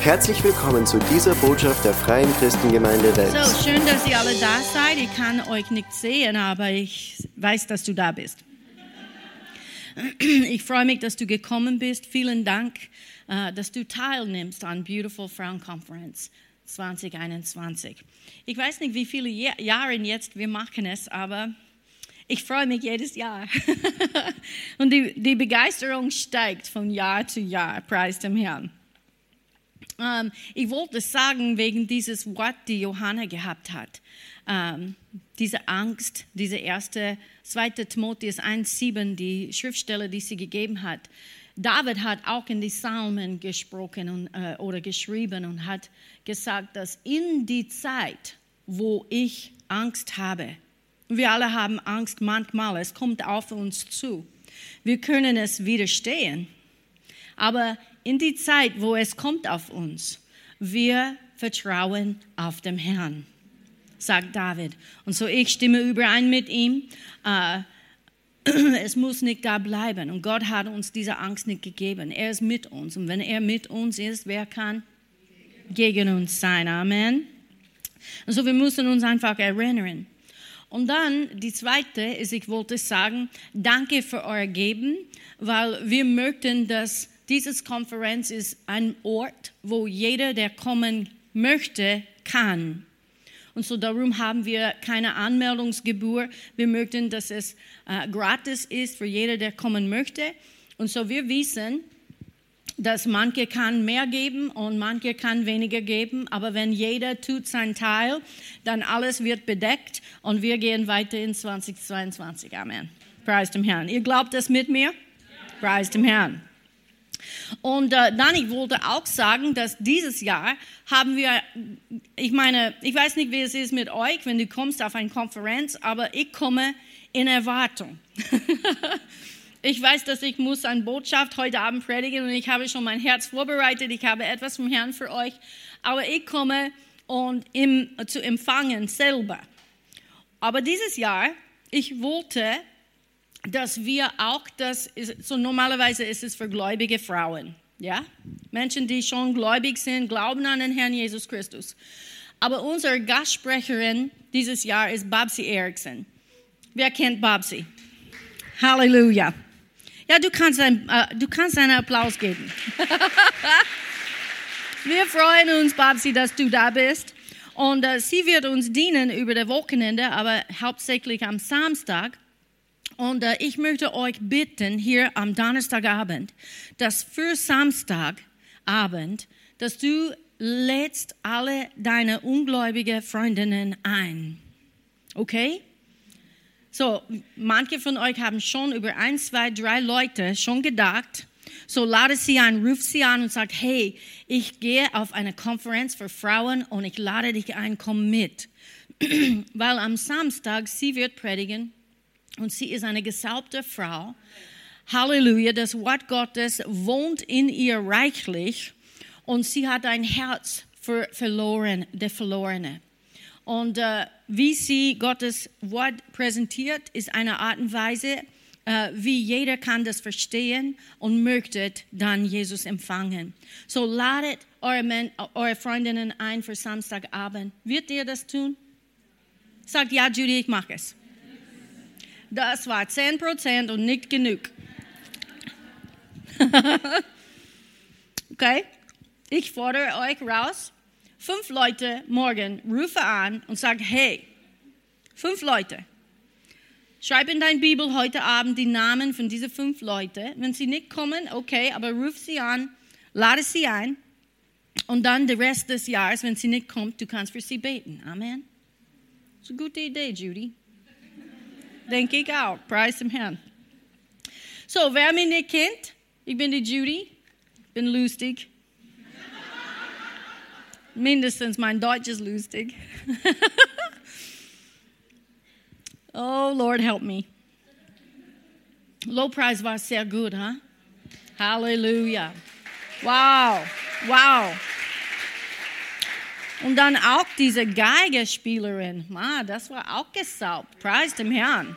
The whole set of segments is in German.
Herzlich willkommen zu dieser Botschaft der Freien Christengemeinde Wels. So, schön, dass ihr alle da seid. Ich kann euch nicht sehen, aber ich weiß, dass du da bist. Ich freue mich, dass du gekommen bist. Vielen Dank, äh, dass du teilnimmst an Beautiful Frauen Conference 2021. Ich weiß nicht, wie viele Jahre jetzt wir machen es, aber ich freue mich jedes Jahr. Und die Begeisterung steigt von Jahr zu Jahr, preis dem Herrn. Ähm, ich wollte sagen, wegen dieses Wort, die Johanna gehabt hat. Ähm, diese Angst, diese erste, zweite Timotheus 1,7, die Schriftstelle, die sie gegeben hat. David hat auch in die Psalmen gesprochen und, äh, oder geschrieben und hat gesagt, dass in die Zeit, wo ich Angst habe, wir alle haben Angst manchmal, es kommt auf uns zu. Wir können es widerstehen. Aber in die Zeit, wo es kommt auf uns, wir vertrauen auf den Herrn, sagt David. Und so ich stimme überein mit ihm. Äh, es muss nicht da bleiben. Und Gott hat uns diese Angst nicht gegeben. Er ist mit uns. Und wenn er mit uns ist, wer kann gegen uns sein? Amen. Und so wir müssen uns einfach erinnern. Und dann die zweite ist, ich wollte sagen, danke für euer Geben, weil wir möchten, dass diese Konferenz ist ein Ort, wo jeder, der kommen möchte, kann. Und so darum haben wir keine Anmeldungsgebühr. Wir möchten, dass es äh, gratis ist für jeder, der kommen möchte. Und so wir wissen, dass manche kann mehr geben und manche kann weniger geben. Aber wenn jeder tut seinen Teil, dann alles wird bedeckt und wir gehen weiter in 2022. Amen. Preis dem Herrn. Ihr glaubt das mit mir? Preis dem Herrn. Und äh, dann, ich wollte auch sagen, dass dieses Jahr haben wir, ich meine, ich weiß nicht, wie es ist mit euch, wenn du kommst auf eine Konferenz, aber ich komme in Erwartung. ich weiß, dass ich muss eine Botschaft heute Abend predigen und ich habe schon mein Herz vorbereitet, ich habe etwas vom Herrn für euch, aber ich komme und im, zu empfangen selber. Aber dieses Jahr, ich wollte dass wir auch das, so normalerweise ist es für gläubige Frauen, ja? Menschen, die schon gläubig sind, glauben an den Herrn Jesus Christus. Aber unsere Gastsprecherin dieses Jahr ist Babsi Erickson. Wer kennt Babsi? Halleluja. Ja, du kannst, ein, äh, du kannst einen Applaus geben. Wir freuen uns, Babsi, dass du da bist. Und äh, sie wird uns dienen über das Wochenende, aber hauptsächlich am Samstag. Und äh, ich möchte euch bitten, hier am Donnerstagabend, dass für Samstagabend, dass du lädst alle deine ungläubigen Freundinnen ein. Okay? So, manche von euch haben schon über ein, zwei, drei Leute schon gedacht. So lade sie ein, ruf sie an und sagt, hey, ich gehe auf eine Konferenz für Frauen und ich lade dich ein, komm mit. Weil am Samstag sie wird predigen und sie ist eine gesalbte Frau. Halleluja, das Wort Gottes wohnt in ihr reichlich und sie hat ein Herz für verloren, der Verlorene. Und äh, wie sie Gottes Wort präsentiert, ist eine Art und Weise, äh, wie jeder kann das verstehen und möchte dann Jesus empfangen. So ladet eure, Men eure Freundinnen ein für Samstagabend. Wird ihr das tun? Sagt ja, Judy, ich mache es. Das war 10% und nicht genug. okay? Ich fordere euch raus. Fünf Leute morgen rufe an und sag, hey, fünf Leute. Schreib in dein Bibel heute Abend die Namen von diesen fünf Leuten. Wenn sie nicht kommen, okay, aber ruf sie an, lade sie ein. Und dann den Rest des Jahres, wenn sie nicht kommt, du kannst für sie beten. Amen. Das ist eine gute Idee, Judy. Denke ich auch. Preis dem Herrn. So, wer mich nicht kennt, ich bin die Judy, bin lustig. Mindestens mein Deutsch ist lustig. oh, Lord, help me. Lobpreis war sehr gut, huh? Halleluja. Wow, wow. Und dann auch diese Geigerspielerin, ah, das war auch gesaubt, preis dem Herrn.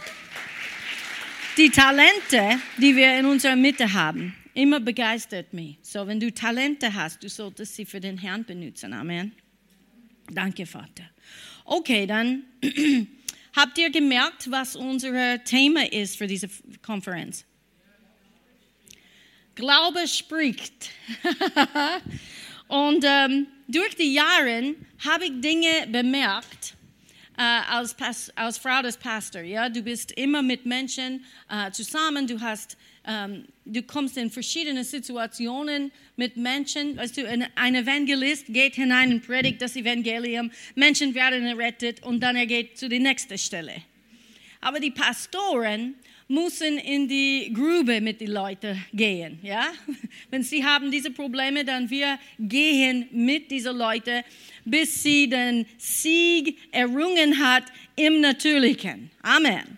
Die Talente, die wir in unserer Mitte haben. immer begeistert mich. So, wenn du Talente hast, du solltest sie für den Herrn benutzen. Amen. Danke, Vater. Okay, dann habt ihr gemerkt, was unser Thema ist für diese Konferenz? Glaube spricht. Und ähm, durch die Jahre habe ich Dinge bemerkt, äh, als, als, Frau des Pastors. Ja? Du bist immer mit Menschen äh, zusammen, du hast ähm, du kommst in verschiedene Situationen mit Menschen. Weißt du, ein Evangelist geht hinein und predigt das Evangelium, Menschen werden errettet und dann er geht zu der nächsten Stelle. Aber die Pastoren müssen in die Grube mit den Leuten gehen. Ja? Wenn sie haben diese Probleme, dann wir gehen mit diesen Leuten, bis sie den Sieg errungen hat im Natürlichen. Amen.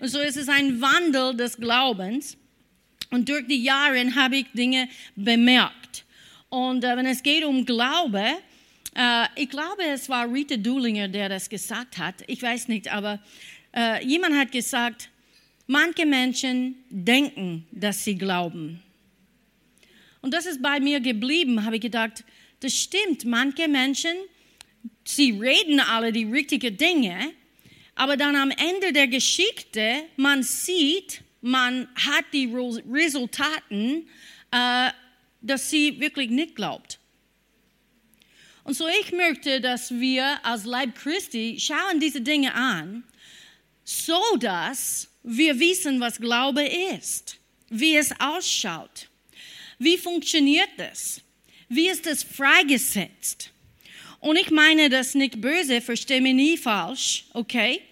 Und so ist es ein Wandel des Glaubens. Und durch die Jahre habe ich Dinge bemerkt. Und äh, wenn es geht um Glaube, äh, ich glaube, es war Rita Dulinger, der das gesagt hat. Ich weiß nicht, aber äh, jemand hat gesagt, manche Menschen denken, dass sie glauben. Und das ist bei mir geblieben, habe ich gedacht, das stimmt. Manche Menschen, sie reden alle die richtigen Dinge, aber dann am Ende der Geschichte, man sieht, man hat die Resultaten, äh, dass sie wirklich nicht glaubt. Und so ich möchte, dass wir als Leib Christi schauen diese Dinge an, so dass wir wissen, was Glaube ist, wie es ausschaut, wie funktioniert es, wie ist es freigesetzt. Und ich meine das nicht böse, verstehe mich nie falsch, okay?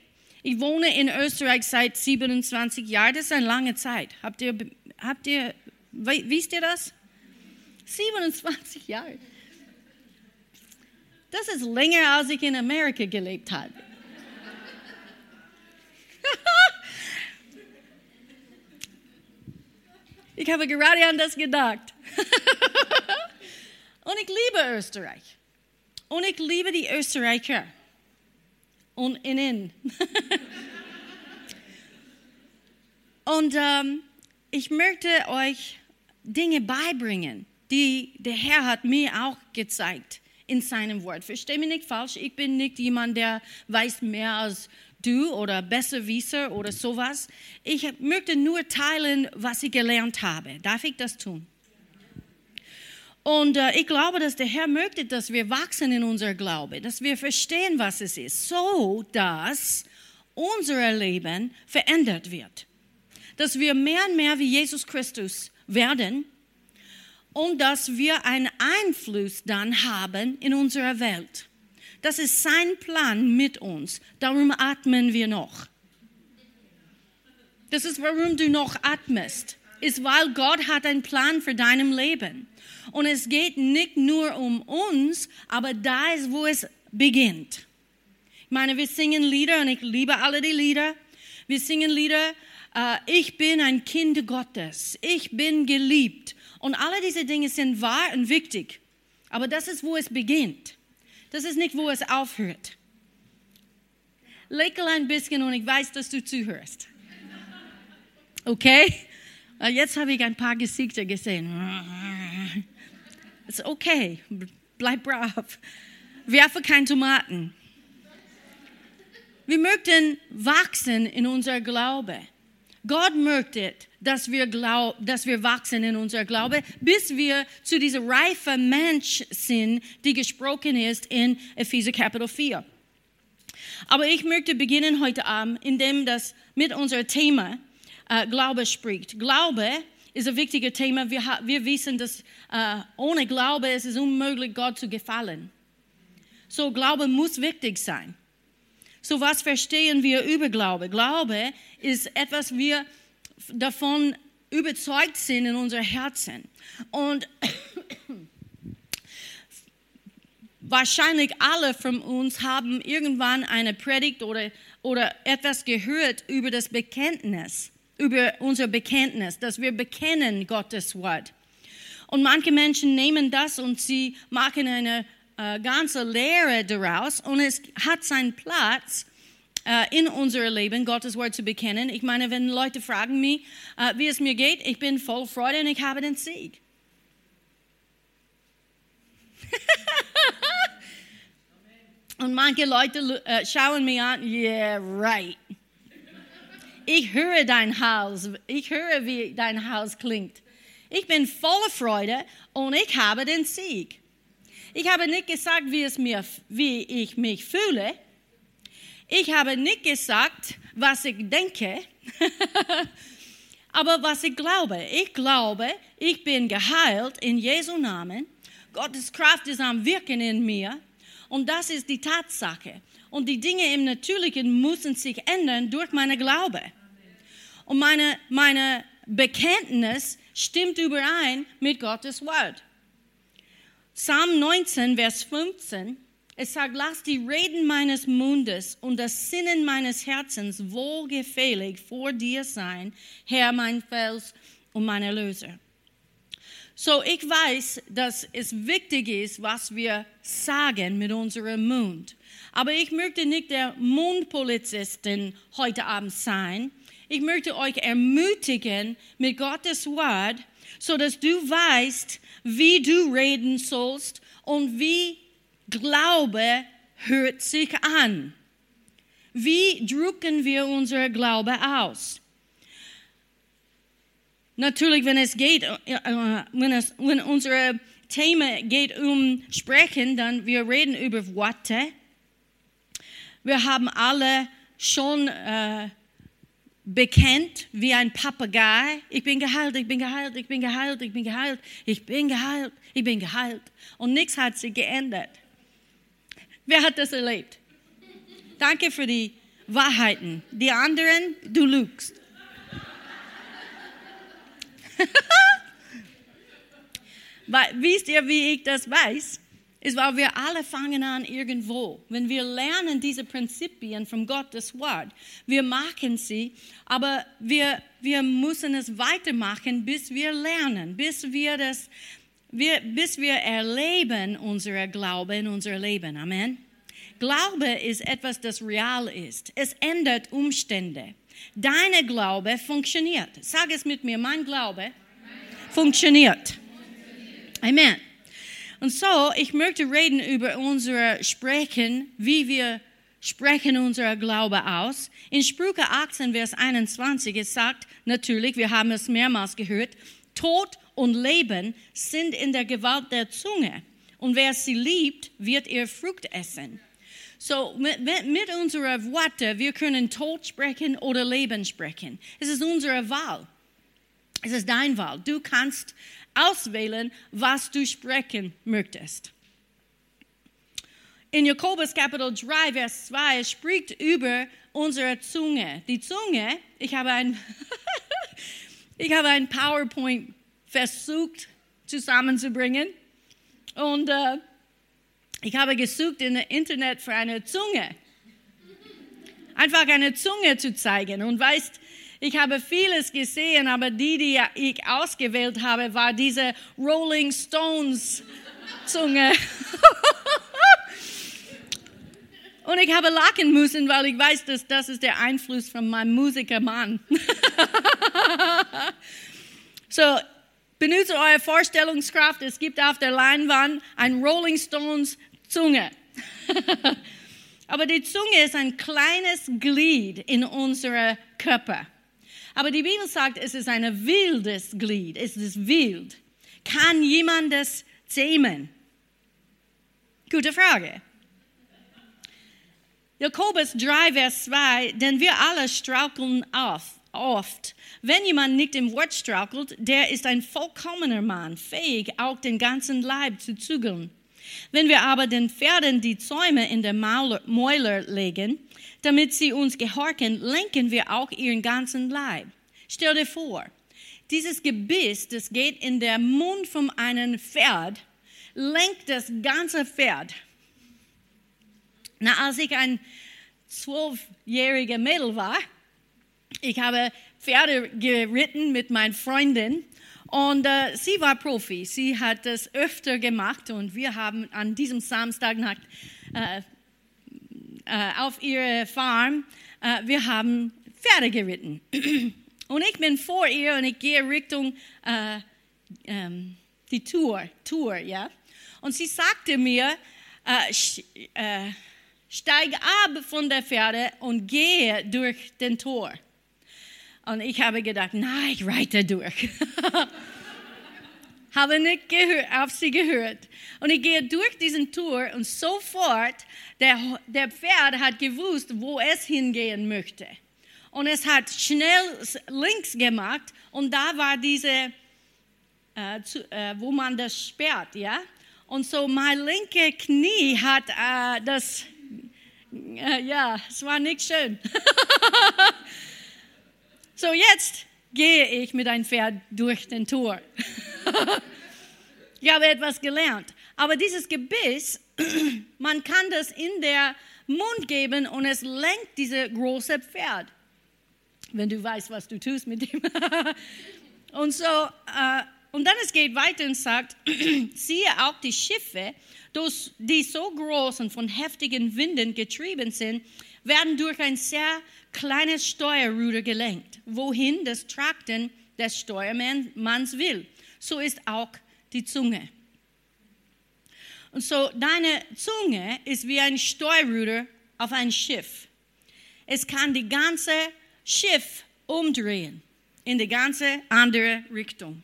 Ich wohne in Österreich seit 27 Jahren. Das ist eine lange Zeit. Habt ihr, habt ihr, wisst ihr das? 27 Jahre. Das ist länger, als ich in Amerika gelebt habe. ich habe gerade an das gedacht. Und ich liebe Österreich. Und ich liebe die Österreicher und innen. und ähm, ich möchte euch Dinge beibringen, die der Herr hat mir auch gezeigt in seinem Wort. Versteh mich nicht falsch, ich bin nicht jemand, der weiß mehr als du oder besser wisser oder sowas. Ich möchte nur teilen, was ich gelernt habe. Darf ich das tun? Und äh, ich glaube, dass der Herr möchte, dass wir wachsen in unser Glaube, dass wir verstehen, was es ist, so dass unser Leben verändert wird. Dass wir mehr und mehr wie Jesus Christus werden und dass wir einen Einfluss dann haben in unserer Welt. Das ist sein Plan mit uns. Darum atmen wir noch. Das ist, warum du noch atmest. Ist, weil Gott hat einen Plan für dein Leben. Und es geht nicht nur um uns, aber da ist, wo es beginnt. Ich meine, wir singen Lieder und ich liebe alle die Lieder. Wir singen Lieder, äh, ich bin ein Kind Gottes, ich bin geliebt. Und alle diese Dinge sind wahr und wichtig. Aber das ist, wo es beginnt. Das ist nicht, wo es aufhört. Lächle ein bisschen und ich weiß, dass du zuhörst. Okay? Jetzt habe ich ein paar Gesichter gesehen. Ist okay, bleib brav. Werfe keine Tomaten. Wir möchten wachsen in unser Glaube. Gott möchte, dass wir, glaub, dass wir wachsen in unser Glaube, bis wir zu diesem reifen Mensch sind, die gesprochen ist in Epheser Kapitel 4. Aber ich möchte beginnen heute Abend, indem das mit unserem Thema äh, Glaube spricht. Glaube ist ein wichtiges Thema. Wir, wir wissen, dass äh, ohne Glaube ist es unmöglich, Gott zu gefallen. So, Glaube muss wichtig sein. So, was verstehen wir über Glaube? Glaube ist etwas, wir davon überzeugt sind in unser Herzen. Und wahrscheinlich alle von uns haben irgendwann eine Predigt oder, oder etwas gehört über das Bekenntnis über unser Bekenntnis, dass wir bekennen Gottes Wort. Und manche Menschen nehmen das und sie machen eine äh, ganze Lehre daraus und es hat seinen Platz, äh, in unser Leben, Gottes Wort zu bekennen. Ich meine, wenn Leute fragen mich, äh, wie es mir geht, ich bin voll Freude und ich habe den Sieg. und manche Leute äh, schauen mich an, yeah, right. Ich höre dein Haus, ich höre, wie dein Haus klingt. Ich bin voller Freude und ich habe den Sieg. Ich habe nicht gesagt, wie, es mir, wie ich mich fühle. Ich habe nicht gesagt, was ich denke, aber was ich glaube. Ich glaube, ich bin geheilt in Jesu Namen. Gottes Kraft ist am Wirken in mir. Und das ist die Tatsache. Und die Dinge im Natürlichen müssen sich ändern durch meine Glaube. Und meine, meine Bekenntnis stimmt überein mit Gottes Wort. Psalm 19, Vers 15, es sagt, lass die Reden meines Mundes und das Sinnen meines Herzens wohlgefällig vor dir sein, Herr, mein Fels und mein Erlöser. So, ich weiß, dass es wichtig ist, was wir sagen mit unserem Mund. Aber ich möchte nicht der Mundpolizistin heute Abend sein. Ich möchte euch ermutigen mit Gottes Wort, so dass du weißt, wie du reden sollst und wie Glaube hört sich an. Wie drücken wir unser Glaube aus? Natürlich, wenn es geht, äh, äh, wenn, es, wenn unser Thema geht um Sprechen, dann wir reden über Worte. Wir haben alle schon äh, bekennt wie ein Papagei. Ich bin geheilt, ich bin geheilt, ich bin geheilt, ich bin geheilt, ich bin geheilt, ich bin geheilt. Und nichts hat sich geändert. Wer hat das erlebt? Danke für die Wahrheiten. Die anderen, du lügst. Wisst ihr, wie ich das weiß? Ist, weil wir alle fangen an irgendwo. Wenn wir lernen diese Prinzipien von Gottes Wort, wir machen sie, aber wir, wir müssen es weitermachen, bis wir lernen, bis wir das, wir, bis wir erleben unser Glaube in unser Leben. Amen. Glaube ist etwas, das real ist. Es ändert Umstände. Deine Glaube funktioniert. Sag es mit mir, mein Glaube funktioniert. Amen. Und so, ich möchte reden über unser Sprechen, wie wir sprechen unser Glaube aus. In Sprüche 18, Vers 21, es sagt natürlich, wir haben es mehrmals gehört, Tod und Leben sind in der Gewalt der Zunge. Und wer sie liebt, wird ihr Frucht essen. So, mit, mit unseren Worten, wir können Tod sprechen oder Leben sprechen. Es ist unsere Wahl. Es ist dein Wahl. Du kannst auswählen, was du sprechen möchtest. In Jakobus Kapitel 3, Vers 2 spricht über unsere Zunge. Die Zunge, ich habe ein, ich habe ein PowerPoint versucht zusammenzubringen und äh, ich habe gesucht in der Internet für eine Zunge. Einfach eine Zunge zu zeigen. Und weißt, ich habe vieles gesehen, aber die, die ich ausgewählt habe, war diese Rolling Stones Zunge. Und ich habe lachen müssen, weil ich weiß, dass das ist der Einfluss von meinem Musikermann. so, benutze eure Vorstellungskraft. Es gibt auf der Leinwand ein Rolling Stones Zunge. Aber die Zunge ist ein kleines Glied in unserem Körper. Aber die Bibel sagt, es ist ein wildes Glied. Es ist wild. Kann jemand das zähmen? Gute Frage. Jakobus 3, Vers 2, denn wir alle straucheln oft. Wenn jemand nicht im Wort strauchelt, der ist ein vollkommener Mann, fähig, auch den ganzen Leib zu zügeln. Wenn wir aber den Pferden die Zäume in der Mäuler legen, damit sie uns gehorchen, lenken wir auch ihren ganzen Leib. Stell dir vor, dieses Gebiss, das geht in den Mund von einem Pferd, lenkt das ganze Pferd. Na, als ich ein zwölfjähriger Mädel war, ich habe Pferde geritten mit meiner Freundin und äh, sie war Profi. Sie hat das öfter gemacht und wir haben an diesem Samstagnacht äh, äh, auf ihrer Farm, äh, wir haben Pferde geritten. Und ich bin vor ihr und ich gehe Richtung äh, ähm, die Tour, Tour, ja. Und sie sagte mir, äh, äh, steig ab von der Pferde und gehe durch den Tor. Und ich habe gedacht, nein, ich reite durch. habe nicht auf sie gehört. Und ich gehe durch diesen Tour und sofort, der, der Pferd hat gewusst, wo es hingehen möchte. Und es hat schnell links gemacht und da war diese, äh, zu, äh, wo man das sperrt, ja. Und so mein linke Knie hat äh, das, äh, ja, es war nicht schön. so jetzt gehe ich mit einem Pferd durch den Tor. ich habe etwas gelernt. Aber dieses Gebiss, man kann das in der Mund geben und es lenkt diese große Pferd. Wenn du weißt, was du tust mit dem. und so, äh, und dann es geht weiter und sagt, siehe auch die Schiffe, die so groß und von heftigen Winden getrieben sind, werden durch ein sehr kleines Steuerruder gelenkt, wohin das Trakten des Steuermanns will. So ist auch die Zunge. Und so deine Zunge ist wie ein Steuerruder auf ein Schiff. Es kann die ganze Schiff umdrehen in die ganze andere Richtung.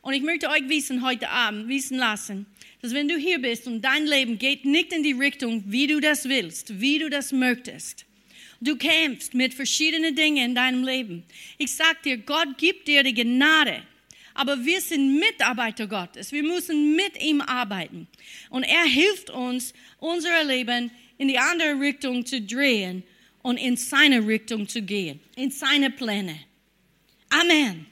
Und ich möchte euch wissen heute Abend, wissen lassen, dass wenn du hier bist und dein Leben geht nicht in die Richtung, wie du das willst, wie du das möchtest, du kämpfst mit verschiedenen Dingen in deinem Leben. Ich sag dir, Gott gibt dir die Gnade, aber wir sind Mitarbeiter Gottes. Wir müssen mit ihm arbeiten. Und er hilft uns, unser Leben in die andere Richtung zu drehen und in seine Richtung zu gehen, in seine Pläne. Amen. Amen.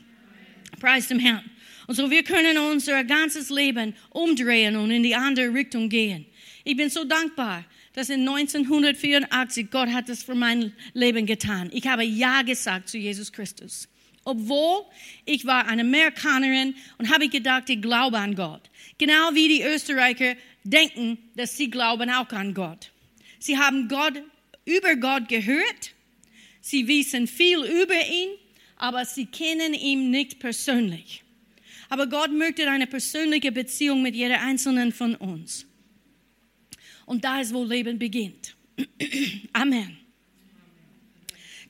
Preis dem Herrn. Und so wir können unser ganzes Leben umdrehen und in die andere Richtung gehen. Ich bin so dankbar, dass in 1984 Gott hat das für mein Leben getan. Ich habe Ja gesagt zu Jesus Christus. Obwohl ich war eine Amerikanerin und habe gedacht, ich glaube an Gott. Genau wie die Österreicher denken, dass sie glauben auch an Gott. Sie haben Gott über Gott gehört. Sie wissen viel über ihn, aber sie kennen ihn nicht persönlich. Aber Gott möchte eine persönliche Beziehung mit jeder einzelnen von uns. Und da ist, wo Leben beginnt. Amen.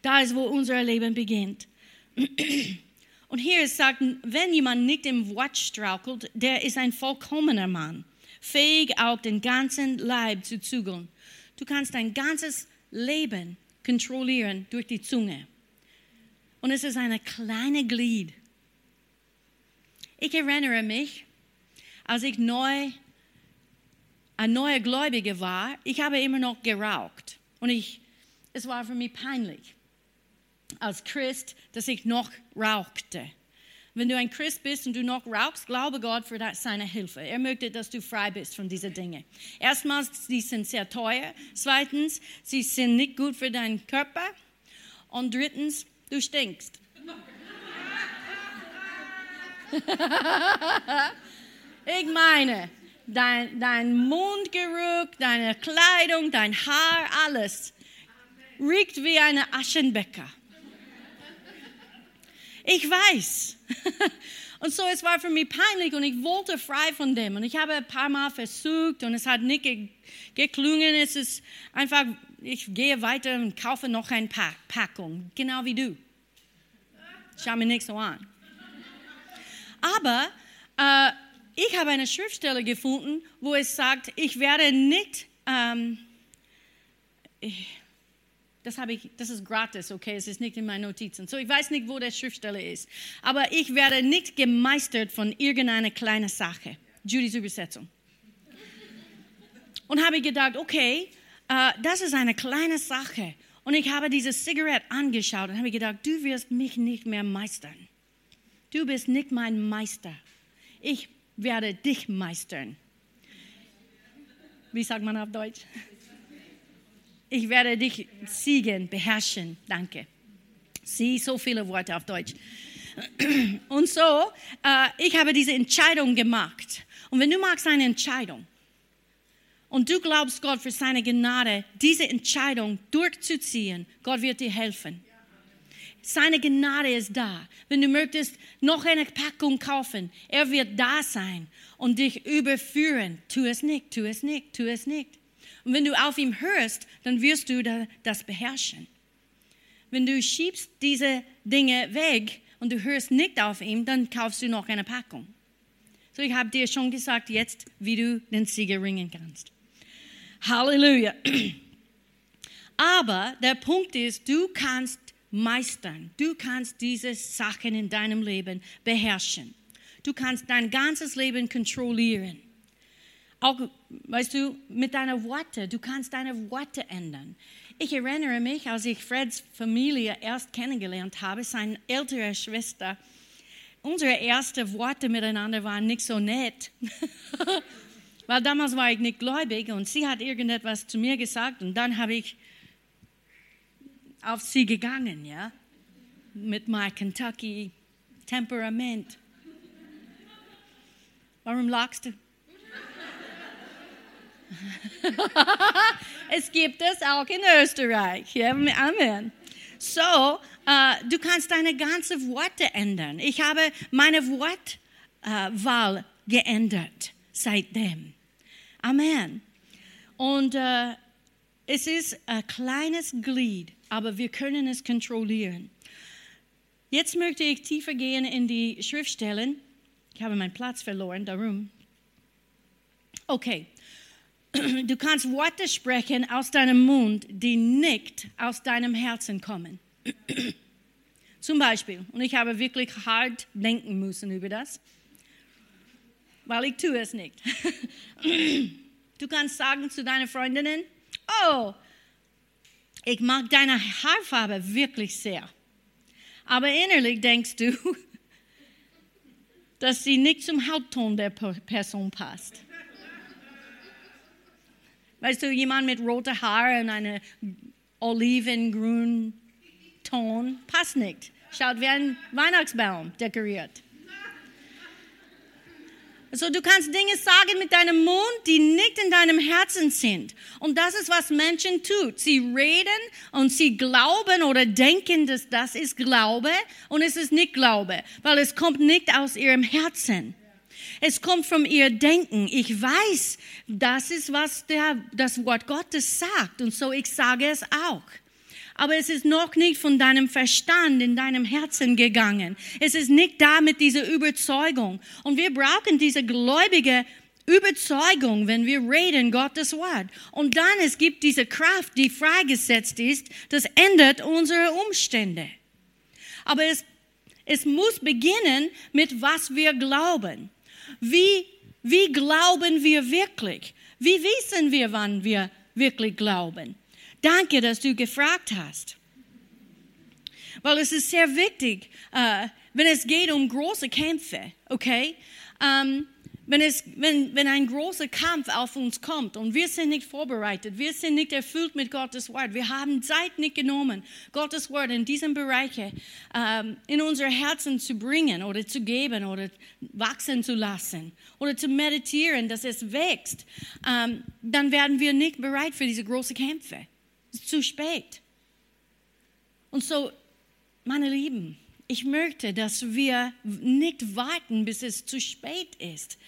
Da ist, wo unser Leben beginnt. Und hier ist sagt, wenn jemand nicht im Wort strauchelt, der ist ein vollkommener Mann, fähig auch den ganzen Leib zu zügeln. Du kannst dein ganzes Leben kontrollieren durch die Zunge. Und es ist eine kleine Glied ich erinnere mich, als ich neu, ein neuer Gläubiger war, ich habe immer noch geraucht. Und ich, es war für mich peinlich, als Christ, dass ich noch rauchte. Wenn du ein Christ bist und du noch rauchst, glaube Gott für seine Hilfe. Er möchte, dass du frei bist von diesen Dingen. Erstmals, sie sind sehr teuer. Zweitens, sie sind nicht gut für deinen Körper. Und drittens, du stinkst. ich meine, dein, dein Mundgeruch, deine Kleidung, dein Haar, alles riecht wie eine Aschenbecker. Ich weiß. Und so, es war für mich peinlich und ich wollte frei von dem. Und ich habe ein paar Mal versucht und es hat nicht geklungen. Es ist einfach, ich gehe weiter und kaufe noch eine Packung. Genau wie du. Schau mir nicht so an. Aber äh, ich habe eine Schriftstelle gefunden, wo es sagt, ich werde nicht, ähm, ich, das, habe ich, das ist gratis, okay, es ist nicht in meinen Notizen. So, ich weiß nicht, wo der Schriftstelle ist. Aber ich werde nicht gemeistert von irgendeiner kleinen Sache. Judys Übersetzung. Und habe gedacht, okay, äh, das ist eine kleine Sache. Und ich habe diese Zigarette angeschaut und habe gedacht, du wirst mich nicht mehr meistern. Du bist nicht mein Meister. Ich werde dich meistern. Wie sagt man auf Deutsch? Ich werde dich siegen, beherrschen. Danke. Sie, so viele Worte auf Deutsch. Und so, äh, ich habe diese Entscheidung gemacht. Und wenn du magst eine Entscheidung, und du glaubst Gott für seine Gnade, diese Entscheidung durchzuziehen, Gott wird dir helfen. Seine Gnade ist da. Wenn du möchtest noch eine Packung kaufen, er wird da sein und dich überführen. Tu es nicht, tu es nicht, tu es nicht. Und wenn du auf ihm hörst, dann wirst du das beherrschen. Wenn du schiebst diese Dinge weg und du hörst nicht auf ihm, dann kaufst du noch eine Packung. So, ich habe dir schon gesagt jetzt, wie du den Sieger ringen kannst. Halleluja. Aber der Punkt ist, du kannst meistern. Du kannst diese Sachen in deinem Leben beherrschen. Du kannst dein ganzes Leben kontrollieren. Auch, weißt du, mit deinen Worten. Du kannst deine Worte ändern. Ich erinnere mich, als ich Freds Familie erst kennengelernt habe, seine ältere Schwester, unsere ersten Worte miteinander waren nicht so nett. Weil damals war ich nicht gläubig und sie hat irgendetwas zu mir gesagt und dann habe ich auf sie gegangen, ja, mit meinem Kentucky Temperament. Warum lachst du? es gibt es auch in Österreich. Ja, Amen. So, uh, du kannst deine ganzen Worte ändern. Ich habe meine Wortwahl geändert seitdem. Amen. Und uh, es ist ein kleines Glied aber wir können es kontrollieren. Jetzt möchte ich tiefer gehen in die Schriftstellen. Ich habe meinen Platz verloren, darum. Okay. Du kannst Worte sprechen aus deinem Mund, die nicht aus deinem Herzen kommen. Zum Beispiel, und ich habe wirklich hart denken müssen über das, weil ich tue es nicht. Du kannst sagen zu deinen Freundinnen, oh, ich mag deine Haarfarbe wirklich sehr. Aber innerlich denkst du, dass sie nicht zum Hautton der Person passt. Weißt du, jemand mit roten Haaren und einem olivengrünen Ton passt nicht. Schaut wie ein Weihnachtsbaum dekoriert. So, du kannst Dinge sagen mit deinem Mund, die nicht in deinem Herzen sind. Und das ist, was Menschen tun. Sie reden und sie glauben oder denken, dass das ist Glaube und es ist nicht Glaube, weil es kommt nicht aus ihrem Herzen. Es kommt von ihr Denken. Ich weiß, das ist, was der, das Wort Gottes sagt. Und so ich sage es auch aber es ist noch nicht von deinem Verstand in deinem Herzen gegangen. Es ist nicht da mit dieser Überzeugung. Und wir brauchen diese gläubige Überzeugung, wenn wir reden Gottes Wort. Und dann es gibt diese Kraft, die freigesetzt ist, das ändert unsere Umstände. Aber es, es muss beginnen mit was wir glauben. Wie, wie glauben wir wirklich? Wie wissen wir, wann wir wirklich glauben? Danke, dass du gefragt hast. Weil es ist sehr wichtig, uh, wenn es geht um große Kämpfe, okay? Ähm, wenn, es, wenn, wenn ein großer Kampf auf uns kommt und wir sind nicht vorbereitet, wir sind nicht erfüllt mit Gottes Wort, wir haben Zeit nicht genommen, Gottes Wort in diesen Bereichen ähm, in unser Herzen zu bringen oder zu geben oder wachsen zu lassen oder zu meditieren, dass es wächst, ähm, dann werden wir nicht bereit für diese großen Kämpfe. Ist zu spät. Und so, meine Lieben, ich möchte, dass wir nicht warten, bis es zu spät ist.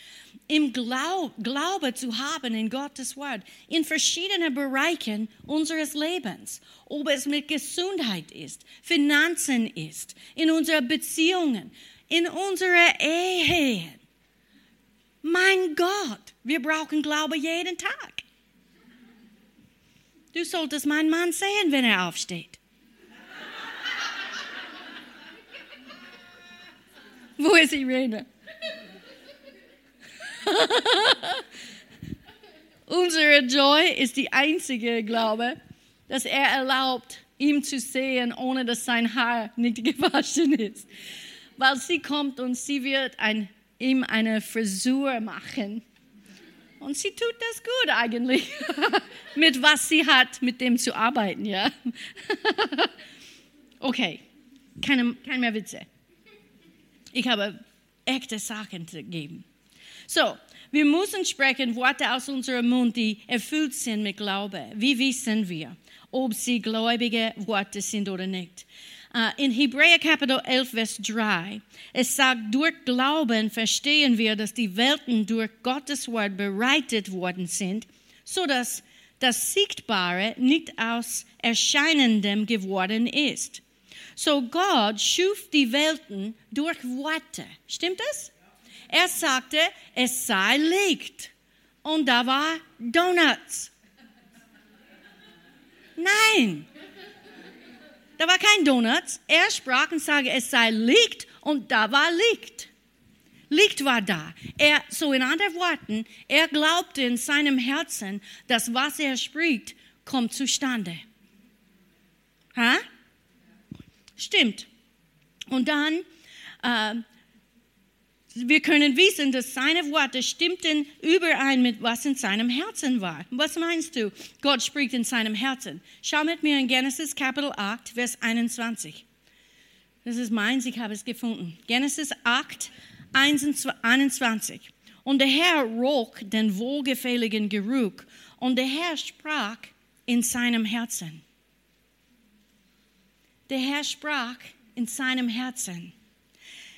Im Glaub, Glaube zu haben in Gottes Wort, in verschiedenen Bereichen unseres Lebens. Ob es mit Gesundheit ist, Finanzen ist, in unseren Beziehungen, in unserer Ehe. Mein Gott, wir brauchen Glaube jeden Tag. Du solltest meinen Mann sehen, wenn er aufsteht. Wo ist Irene? Unsere Joy ist die einzige Glaube, dass er erlaubt, ihm zu sehen, ohne dass sein Haar nicht gewaschen ist. Weil sie kommt und sie wird ein, ihm eine Frisur machen und sie tut das gut eigentlich, mit was sie hat, mit dem zu arbeiten, ja. okay, keine, keine mehr Witze. Ich habe echte Sachen zu geben. So, wir müssen sprechen Worte aus unserem Mund, die erfüllt sind mit Glaube. Wie wissen wir, ob sie gläubige Worte sind oder nicht? Uh, in Hebräer Kapitel 11, Vers 3, es sagt, durch Glauben verstehen wir, dass die Welten durch Gottes Wort bereitet worden sind, so dass das Sichtbare nicht aus Erscheinendem geworden ist. So Gott schuf die Welten durch Worte. Stimmt das? Er sagte, es sei Licht. Und da war Donuts. Nein, da war kein Donuts. Er sprach und sagte, es sei Licht und da war Licht. Licht war da. Er, so in anderen Worten, er glaubte in seinem Herzen, dass was er spricht, kommt zustande. Ha? Stimmt. Und dann, äh, wir können wissen, dass seine Worte stimmten überein mit was in seinem Herzen war. Was meinst du? Gott spricht in seinem Herzen. Schau mit mir in Genesis Kapitel 8, Vers 21. Das ist meins, ich habe es gefunden. Genesis 8, 21. Und der Herr roch den wohlgefälligen Geruch und der Herr sprach in seinem Herzen. Der Herr sprach in seinem Herzen.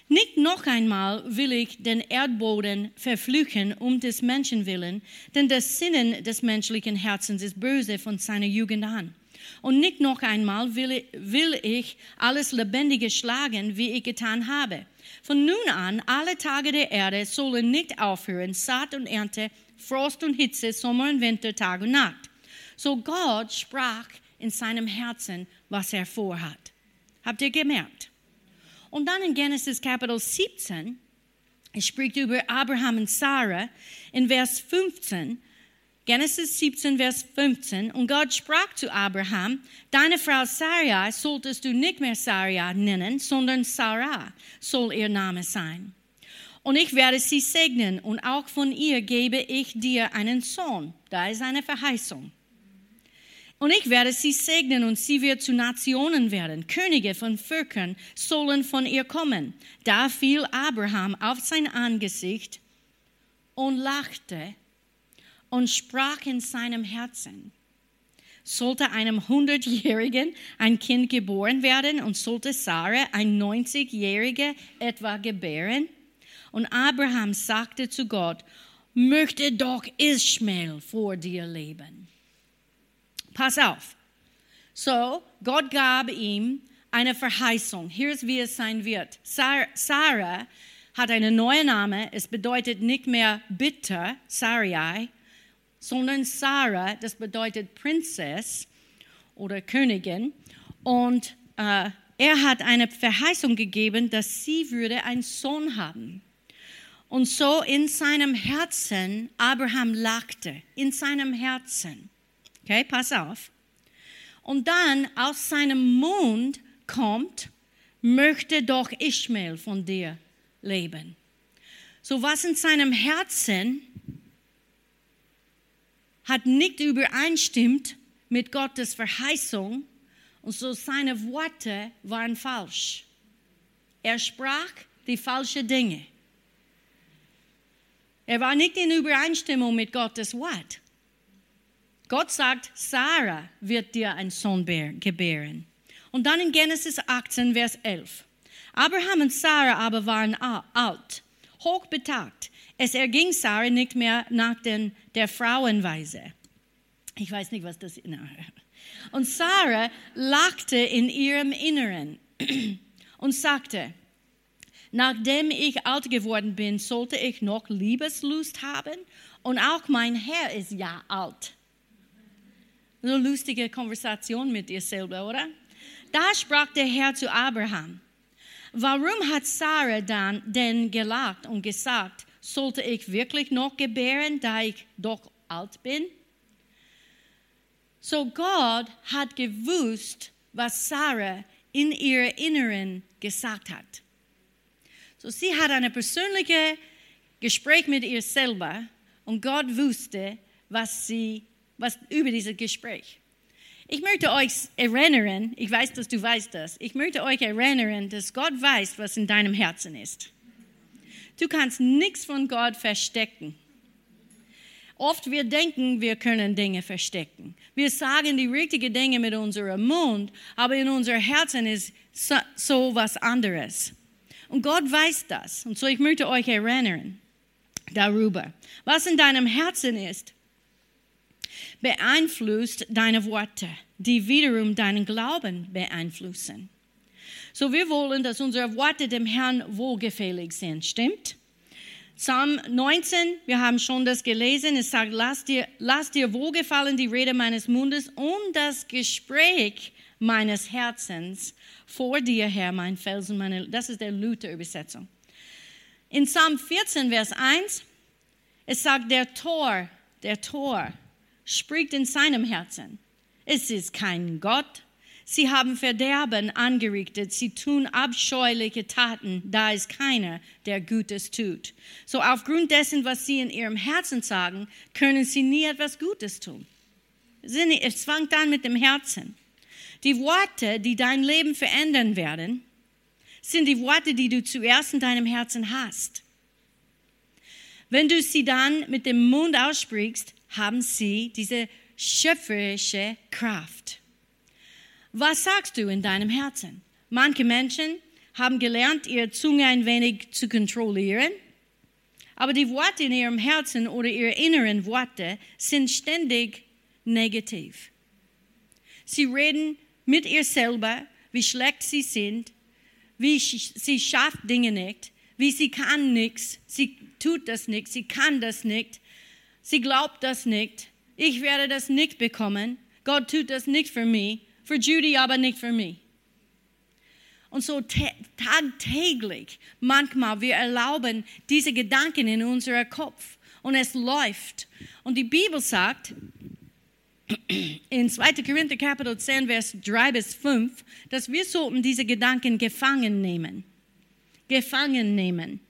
Nicht noch einmal will ich den Erdboden verfluchen um des Menschen willen, denn das Sinnen des menschlichen Herzens ist böse von seiner Jugend an. Und nicht noch einmal will, will ich alles Lebendige schlagen, wie ich getan habe. Von nun an, alle Tage der Erde sollen nicht aufhören, Saat und Ernte, Frost und Hitze, Sommer und Winter, Tag und Nacht. So Gott sprach in seinem Herzen, was er vorhat. Habt ihr gemerkt? Und dann in Genesis Kapitel 17, es spricht über Abraham und Sarah in Vers 15, Genesis 17, Vers 15. Und Gott sprach zu Abraham, deine Frau Sarai solltest du nicht mehr Sarai nennen, sondern Sarah soll ihr Name sein. Und ich werde sie segnen und auch von ihr gebe ich dir einen Sohn. Da ist eine Verheißung. Und ich werde sie segnen und sie wird zu Nationen werden. Könige von Völkern sollen von ihr kommen. Da fiel Abraham auf sein Angesicht und lachte und sprach in seinem Herzen, sollte einem Hundertjährigen ein Kind geboren werden und sollte Sarah ein 90-Jähriger etwa gebären? Und Abraham sagte zu Gott, möchte doch Ismael vor dir leben. Pass auf. So, Gott gab ihm eine Verheißung. Hier ist, wie es sein wird. Sarah hat einen neuen Namen. Es bedeutet nicht mehr bitter, Sarai, sondern Sarah, das bedeutet Prinzess oder Königin. Und äh, er hat eine Verheißung gegeben, dass sie würde einen Sohn haben. Und so in seinem Herzen, Abraham lachte, in seinem Herzen. Okay, pass auf. Und dann aus seinem Mund kommt, möchte doch Ishmael von dir leben. So was in seinem Herzen hat nicht übereinstimmt mit Gottes Verheißung und so seine Worte waren falsch. Er sprach die falschen Dinge. Er war nicht in Übereinstimmung mit Gottes Wort. Gott sagt, Sarah wird dir einen Sohn gebären. Und dann in Genesis 18, Vers 11. Abraham und Sarah aber waren alt, hochbetagt. Es erging Sarah nicht mehr nach den, der Frauenweise. Ich weiß nicht, was das ist. Und Sarah lachte in ihrem Inneren und sagte, nachdem ich alt geworden bin, sollte ich noch Liebeslust haben und auch mein Herr ist ja alt. Eine lustige Konversation mit dir selber, oder? Da sprach der Herr zu Abraham, warum hat Sarah dann denn gelacht und gesagt, sollte ich wirklich noch gebären, da ich doch alt bin? So Gott hat gewusst, was Sarah in ihr Inneren gesagt hat. So sie hat ein persönliches Gespräch mit ihr selber und Gott wusste, was sie, was über dieses Gespräch. Ich möchte euch erinnern, ich weiß, dass du weißt das, ich möchte euch erinnern, dass Gott weiß, was in deinem Herzen ist. Du kannst nichts von Gott verstecken. Oft wir denken, wir können Dinge verstecken. Wir sagen die richtigen Dinge mit unserem Mund, aber in unser Herzen ist so, so was anderes. Und Gott weiß das. Und so ich möchte euch erinnern darüber. Was in deinem Herzen ist, beeinflusst deine Worte, die wiederum deinen Glauben beeinflussen. So wir wollen, dass unsere Worte dem Herrn wohlgefällig sind, stimmt? Psalm 19, wir haben schon das gelesen, es sagt, lass dir, lass dir wohlgefallen die Rede meines Mundes und das Gespräch meines Herzens vor dir, Herr, mein Felsen, meine, das ist der Luther-Übersetzung. In Psalm 14, Vers 1, es sagt, der Tor, der Tor spricht in seinem Herzen. Es ist kein Gott. Sie haben Verderben angerichtet. Sie tun abscheuliche Taten. Da ist keiner, der Gutes tut. So aufgrund dessen, was sie in ihrem Herzen sagen, können sie nie etwas Gutes tun. Es fängt an mit dem Herzen. Die Worte, die dein Leben verändern werden, sind die Worte, die du zuerst in deinem Herzen hast. Wenn du sie dann mit dem Mund aussprichst, haben sie diese schöpferische Kraft. Was sagst du in deinem Herzen? Manche Menschen haben gelernt, ihre Zunge ein wenig zu kontrollieren, aber die Worte in ihrem Herzen oder ihre inneren Worte sind ständig negativ. Sie reden mit ihr selber, wie schlecht sie sind, wie sie schafft Dinge nicht, wie sie kann nichts, sie tut das nicht, sie kann das nicht, sie glaubt das nicht, ich werde das nicht bekommen, Gott tut das nicht für mich, für Judy aber nicht für mich. Und so tagtäglich, manchmal, wir erlauben diese Gedanken in unserem Kopf und es läuft. Und die Bibel sagt, in 2. Korinther Kapitel 10, Vers 3 bis 5, dass wir sollten diese Gedanken gefangen nehmen. Gefangen nehmen.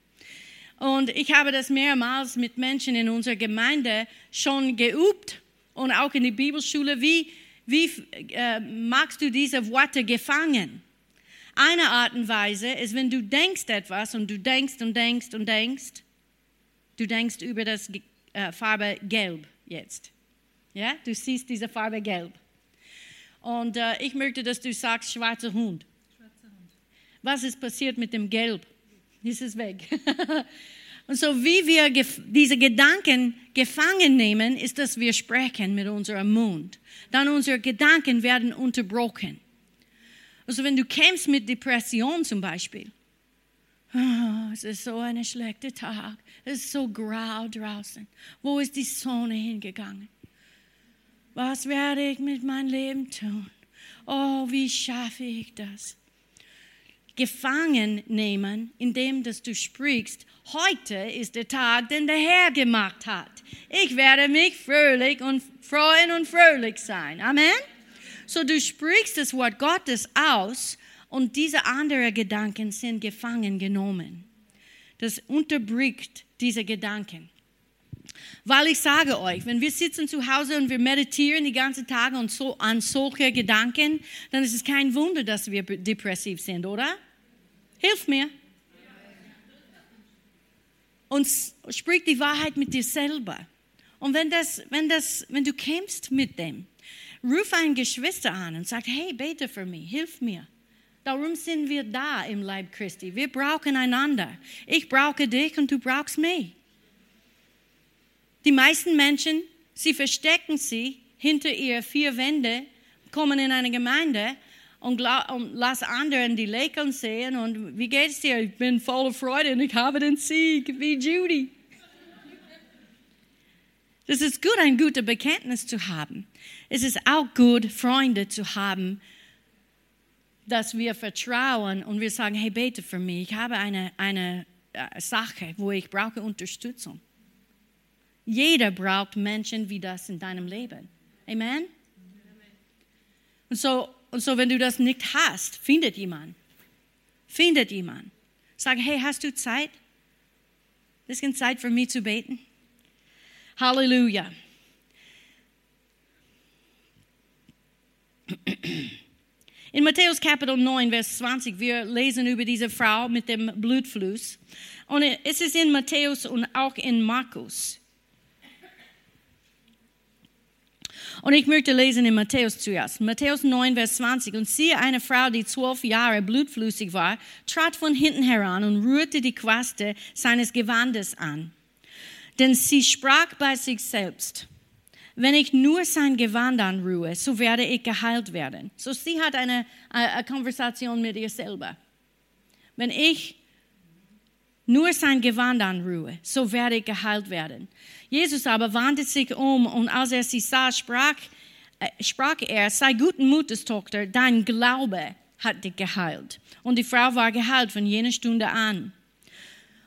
Und ich habe das mehrmals mit Menschen in unserer Gemeinde schon geübt und auch in der Bibelschule. Wie, wie äh, magst du diese Worte gefangen? Eine Art und Weise ist, wenn du denkst etwas und du denkst und denkst und denkst, du denkst über das äh, Farbe Gelb jetzt. Ja, du siehst diese Farbe Gelb. Und äh, ich möchte, dass du sagst schwarzer Hund. Schwarzer Hund. Was ist passiert mit dem Gelb? Ist es weg. Und so wie wir diese Gedanken gefangen nehmen, ist, dass wir sprechen mit unserem Mund. Dann unsere Gedanken werden unterbrochen. Also wenn du kämpfst mit Depression zum Beispiel, oh, es ist so ein schlechter Tag, es ist so grau draußen. Wo ist die Sonne hingegangen? Was werde ich mit meinem Leben tun? Oh, wie schaffe ich das? Gefangen nehmen, indem dass du sprichst, heute ist der Tag, den der Herr gemacht hat. Ich werde mich fröhlich und freuen und fröhlich sein. Amen. So du sprichst das Wort Gottes aus und diese anderen Gedanken sind gefangen genommen. Das unterbricht diese Gedanken. Weil ich sage euch, wenn wir sitzen zu Hause und wir meditieren die ganzen Tage und so an solche Gedanken, dann ist es kein Wunder, dass wir depressiv sind, oder? Hilf mir. Und sprich die Wahrheit mit dir selber. Und wenn, das, wenn, das, wenn du kämpfst mit dem, ruf einen Geschwister an und sag, hey, bete für mich, hilf mir. Darum sind wir da im Leib Christi. Wir brauchen einander. Ich brauche dich und du brauchst mich. Die meisten Menschen, sie verstecken sich hinter ihre vier Wände, kommen in eine Gemeinde und, und lass anderen die Lächeln sehen und wie geht's dir? Ich bin voller Freude und ich habe den Sieg wie Judy. Das ist gut, ein gutes Bekenntnis zu haben. Es ist auch gut, Freunde zu haben, dass wir vertrauen und wir sagen, hey, bete für mich. Ich habe eine, eine äh, Sache, wo ich brauche Unterstützung. Jeder braucht Menschen wie das in deinem Leben. Amen? Und so und so, wenn du das nicht hast, findet jemand. Findet jemand. Sag, hey, hast du Zeit? Bisschen Zeit für mich zu beten? Halleluja. In Matthäus Kapitel 9, Vers 20, wir lesen über diese Frau mit dem Blutfluss. Und es ist in Matthäus und auch in Markus. Und ich möchte lesen in Matthäus zuerst. Matthäus 9, Vers 20. Und siehe, eine Frau, die zwölf Jahre blutflüssig war, trat von hinten heran und rührte die Quaste seines Gewandes an. Denn sie sprach bei sich selbst, wenn ich nur sein Gewand anrühre, so werde ich geheilt werden. So sie hat eine, eine Konversation mit ihr selber. Wenn ich nur sein Gewand anrühre, so werde ich geheilt werden. Jesus aber wandte sich um und als er sie sah, sprach, äh, sprach er, sei guten Mutes, Tochter, dein Glaube hat dich geheilt. Und die Frau war geheilt von jener Stunde an.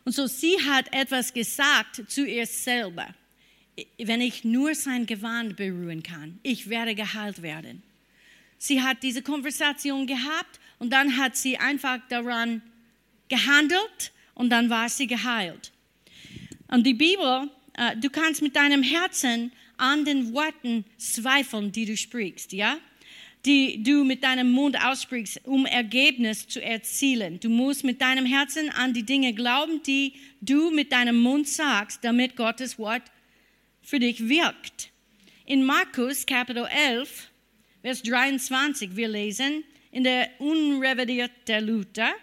Und so sie hat etwas gesagt zu ihr selber. Wenn ich nur sein Gewand berühren kann, ich werde geheilt werden. Sie hat diese Konversation gehabt und dann hat sie einfach daran gehandelt und dann war sie geheilt. Und die Bibel, äh, du kannst mit deinem Herzen an den Worten zweifeln, die du sprichst, ja? Die du mit deinem Mund aussprichst, um Ergebnis zu erzielen. Du musst mit deinem Herzen an die Dinge glauben, die du mit deinem Mund sagst, damit Gottes Wort für dich wirkt. In Markus Kapitel 11, Vers 23, wir lesen in der unrevidierten Luther,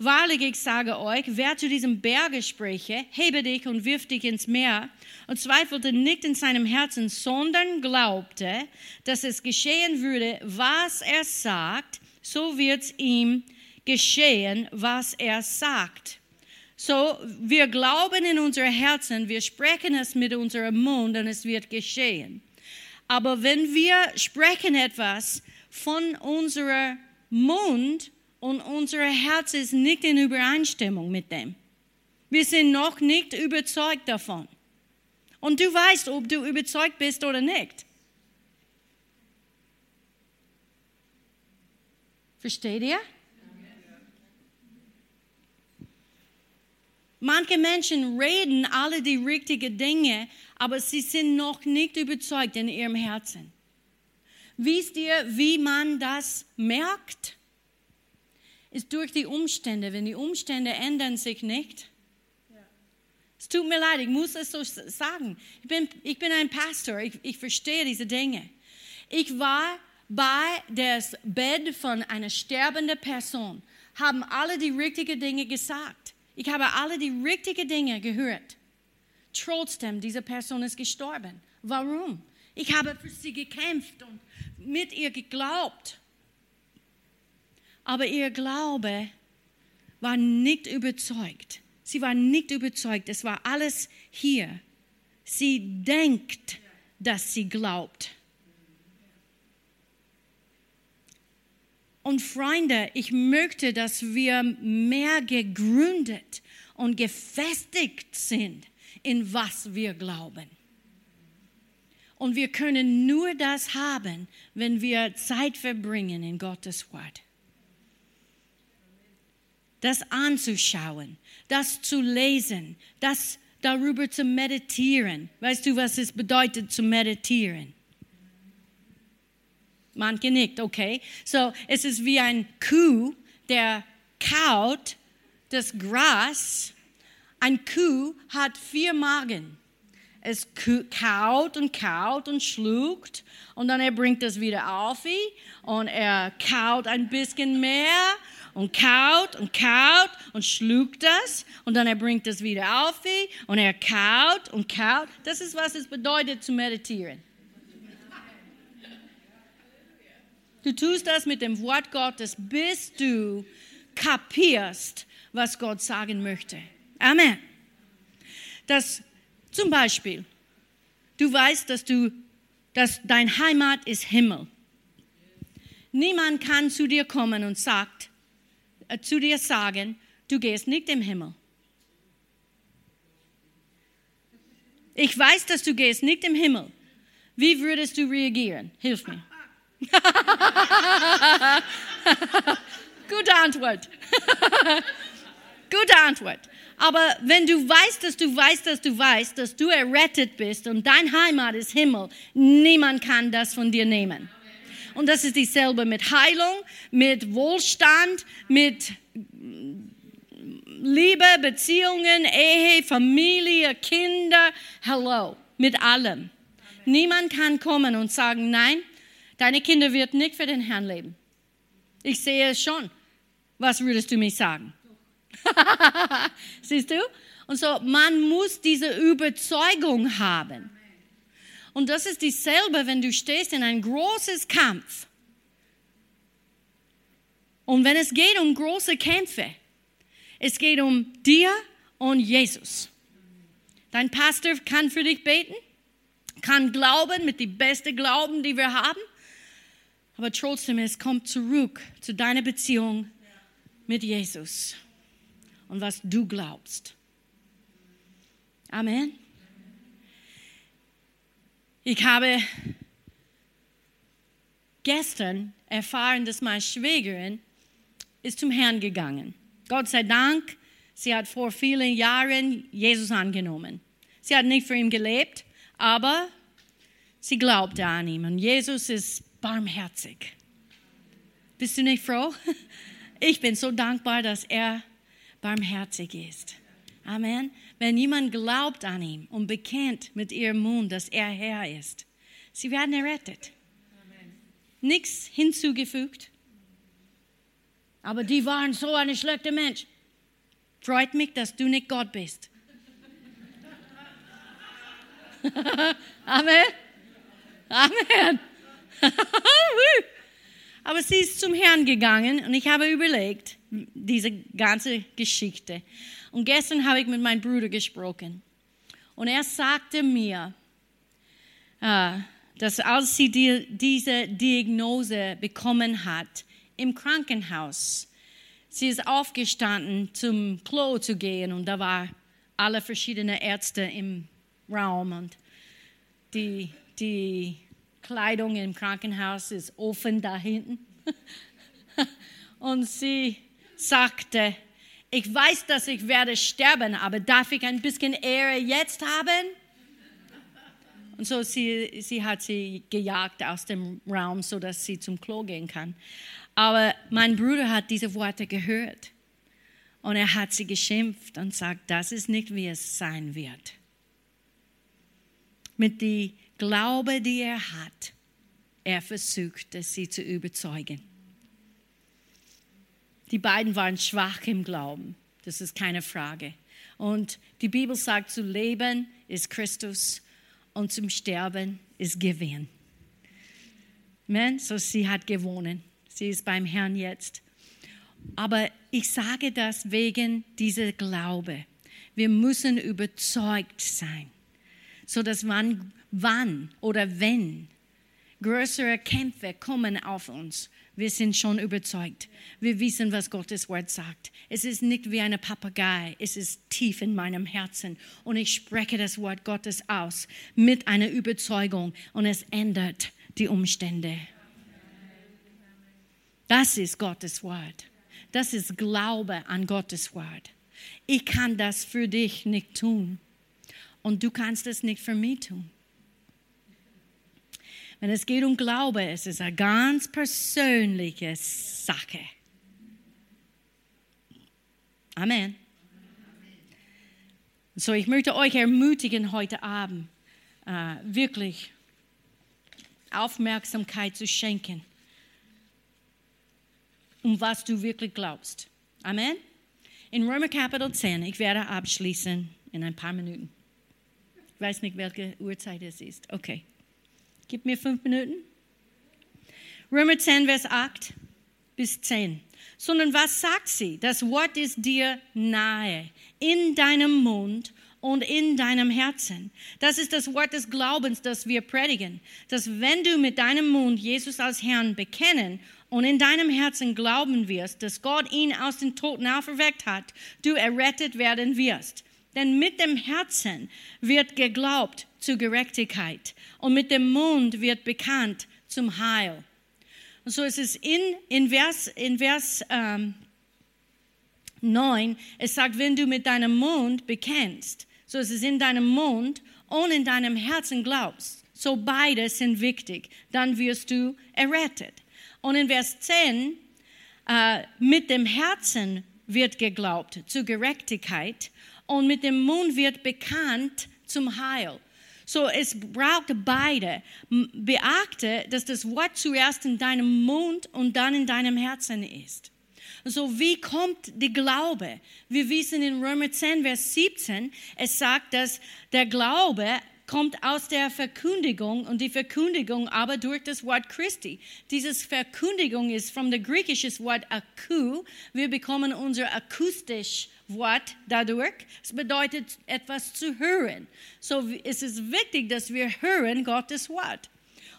Wahrlich, ich sage euch, wer zu diesem Berge spreche, hebe dich und wirf dich ins Meer, und zweifelte nicht in seinem Herzen, sondern glaubte, dass es geschehen würde, was er sagt, so wird's ihm geschehen, was er sagt. So, wir glauben in unser Herzen, wir sprechen es mit unserem Mund und es wird geschehen. Aber wenn wir sprechen etwas von unserem Mund, und unser Herz ist nicht in Übereinstimmung mit dem. Wir sind noch nicht überzeugt davon. Und du weißt, ob du überzeugt bist oder nicht. Versteht ihr? Manche Menschen reden alle die richtigen Dinge, aber sie sind noch nicht überzeugt in ihrem Herzen. Wisst ihr, wie man das merkt? Ist durch die Umstände. Wenn die Umstände ändern sich nicht. Es tut mir leid, ich muss es so sagen. Ich bin, ich bin ein Pastor, ich, ich verstehe diese Dinge. Ich war bei das Bett von einer sterbenden Person, haben alle die richtigen Dinge gesagt. Ich habe alle die richtigen Dinge gehört. Trotzdem, diese Person ist gestorben. Warum? Ich habe für sie gekämpft und mit ihr geglaubt. Aber ihr Glaube war nicht überzeugt. Sie war nicht überzeugt. Es war alles hier. Sie denkt, dass sie glaubt. Und Freunde, ich möchte, dass wir mehr gegründet und gefestigt sind in was wir glauben. Und wir können nur das haben, wenn wir Zeit verbringen in Gottes Wort das anzuschauen, das zu lesen, das darüber zu meditieren. Weißt du, was es bedeutet zu meditieren? Manche nicht, okay? So, es ist wie ein Kuh, der kaut das Gras. Ein Kuh hat vier Magen. Es kaut und kaut und schluckt und dann er bringt das wieder auf und er kaut ein bisschen mehr und kaut und kaut und schluckt das und dann er bringt das wieder auf und er kaut und kaut. Das ist, was es bedeutet zu meditieren. Du tust das mit dem Wort Gottes, bis du kapierst, was Gott sagen möchte. Amen. Das zum Beispiel, du weißt, dass du, dass dein Heimat ist Himmel. Niemand kann zu dir kommen und sagt, äh, zu dir sagen, du gehst nicht im Himmel. Ich weiß, dass du gehst nicht im Himmel. Wie würdest du reagieren? Hilf mir. Gute Antwort. Gute Antwort. Aber wenn du weißt, dass du weißt, dass du weißt, dass du errettet bist und dein Heimat ist Himmel, niemand kann das von dir nehmen. Und das ist dieselbe mit Heilung, mit Wohlstand, mit Liebe, Beziehungen, Ehe, Familie, Kinder. Hello, mit allem. Niemand kann kommen und sagen, nein, deine Kinder wird nicht für den Herrn leben. Ich sehe es schon. Was würdest du mir sagen? Siehst du? Und so, man muss diese Überzeugung haben. Und das ist dieselbe, wenn du stehst in ein großes Kampf. Und wenn es geht um große Kämpfe, es geht um dir und Jesus. Dein Pastor kann für dich beten, kann glauben mit dem besten Glauben, die wir haben. Aber trotzdem, es kommt zurück zu deiner Beziehung mit Jesus und was du glaubst. Amen. Ich habe gestern erfahren, dass meine Schwägerin ist zum Herrn gegangen. Gott sei Dank, sie hat vor vielen Jahren Jesus angenommen. Sie hat nicht für ihn gelebt, aber sie glaubte an ihn. Und Jesus ist barmherzig. Bist du nicht froh? Ich bin so dankbar, dass er barmherzig ist. Amen. Wenn jemand glaubt an ihn und bekennt mit ihrem Mund, dass er Herr ist, sie werden errettet. Nichts hinzugefügt. Aber die waren so ein schlechter Mensch. Freut mich, dass du nicht Gott bist. Amen. Amen. Aber sie ist zum Herrn gegangen und ich habe überlegt, diese ganze Geschichte. Und gestern habe ich mit meinem Bruder gesprochen. Und er sagte mir, äh, dass als sie die, diese Diagnose bekommen hat im Krankenhaus, sie ist aufgestanden, zum Klo zu gehen und da waren alle verschiedenen Ärzte im Raum und die, die Kleidung im Krankenhaus ist offen da hinten. Und sie sagte, ich weiß, dass ich werde sterben, aber darf ich ein bisschen Ehre jetzt haben? Und so sie, sie hat sie gejagt aus dem Raum, so dass sie zum Klo gehen kann. Aber mein Bruder hat diese Worte gehört und er hat sie geschimpft und sagt, das ist nicht, wie es sein wird. Mit die Glaube, die er hat, er versuchte sie zu überzeugen. Die beiden waren schwach im Glauben, das ist keine Frage. Und die Bibel sagt, zu leben ist Christus und zum Sterben ist Gewinn. Amen. So sie hat gewonnen. Sie ist beim Herrn jetzt. Aber ich sage das wegen dieser Glaube. Wir müssen überzeugt sein, so dass man wann oder wenn größere Kämpfe kommen auf uns, wir sind schon überzeugt. Wir wissen, was Gottes Wort sagt. Es ist nicht wie eine Papagei, es ist tief in meinem Herzen. Und ich spreche das Wort Gottes aus mit einer Überzeugung und es ändert die Umstände. Das ist Gottes Wort. Das ist Glaube an Gottes Wort. Ich kann das für dich nicht tun. Und du kannst es nicht für mich tun. Wenn es geht um Glaube, es ist eine ganz persönliche Sache. Amen. So, ich möchte euch ermutigen heute Abend, äh, wirklich Aufmerksamkeit zu schenken, um was du wirklich glaubst. Amen. In Römer Kapitel 10, ich werde abschließen in ein paar Minuten. Ich weiß nicht, welche Uhrzeit es ist. Okay. Gib mir fünf Minuten. Römer 10, Vers 8 bis 10. Sondern was sagt sie? Das Wort ist dir nahe, in deinem Mund und in deinem Herzen. Das ist das Wort des Glaubens, das wir predigen. Dass wenn du mit deinem Mund Jesus als Herrn bekennen und in deinem Herzen glauben wirst, dass Gott ihn aus den Toten auferweckt hat, du errettet werden wirst. Denn mit dem Herzen wird geglaubt zur Gerechtigkeit und mit dem Mund wird bekannt zum Heil. Und so ist es in, in Vers, in Vers ähm, 9, es sagt, wenn du mit deinem Mund bekennst, so ist es in deinem Mund und in deinem Herzen glaubst, So beide sind wichtig. Dann wirst du errettet. Und in Vers 10, äh, mit dem Herzen wird geglaubt zur Gerechtigkeit und mit dem Mund wird bekannt zum Heil. So, es braucht beide. Beachte, dass das Wort zuerst in deinem Mund und dann in deinem Herzen ist. So, wie kommt der Glaube? Wir wissen in Römer 10, Vers 17, es sagt, dass der Glaube kommt aus der Verkündigung und die Verkündigung aber durch das Wort Christi. Dieses Verkündigung ist vom griechischen Wort akku. Wir bekommen unser akustisch Wort dadurch. Es bedeutet etwas zu hören. So es ist wichtig, dass wir hören Gottes Wort.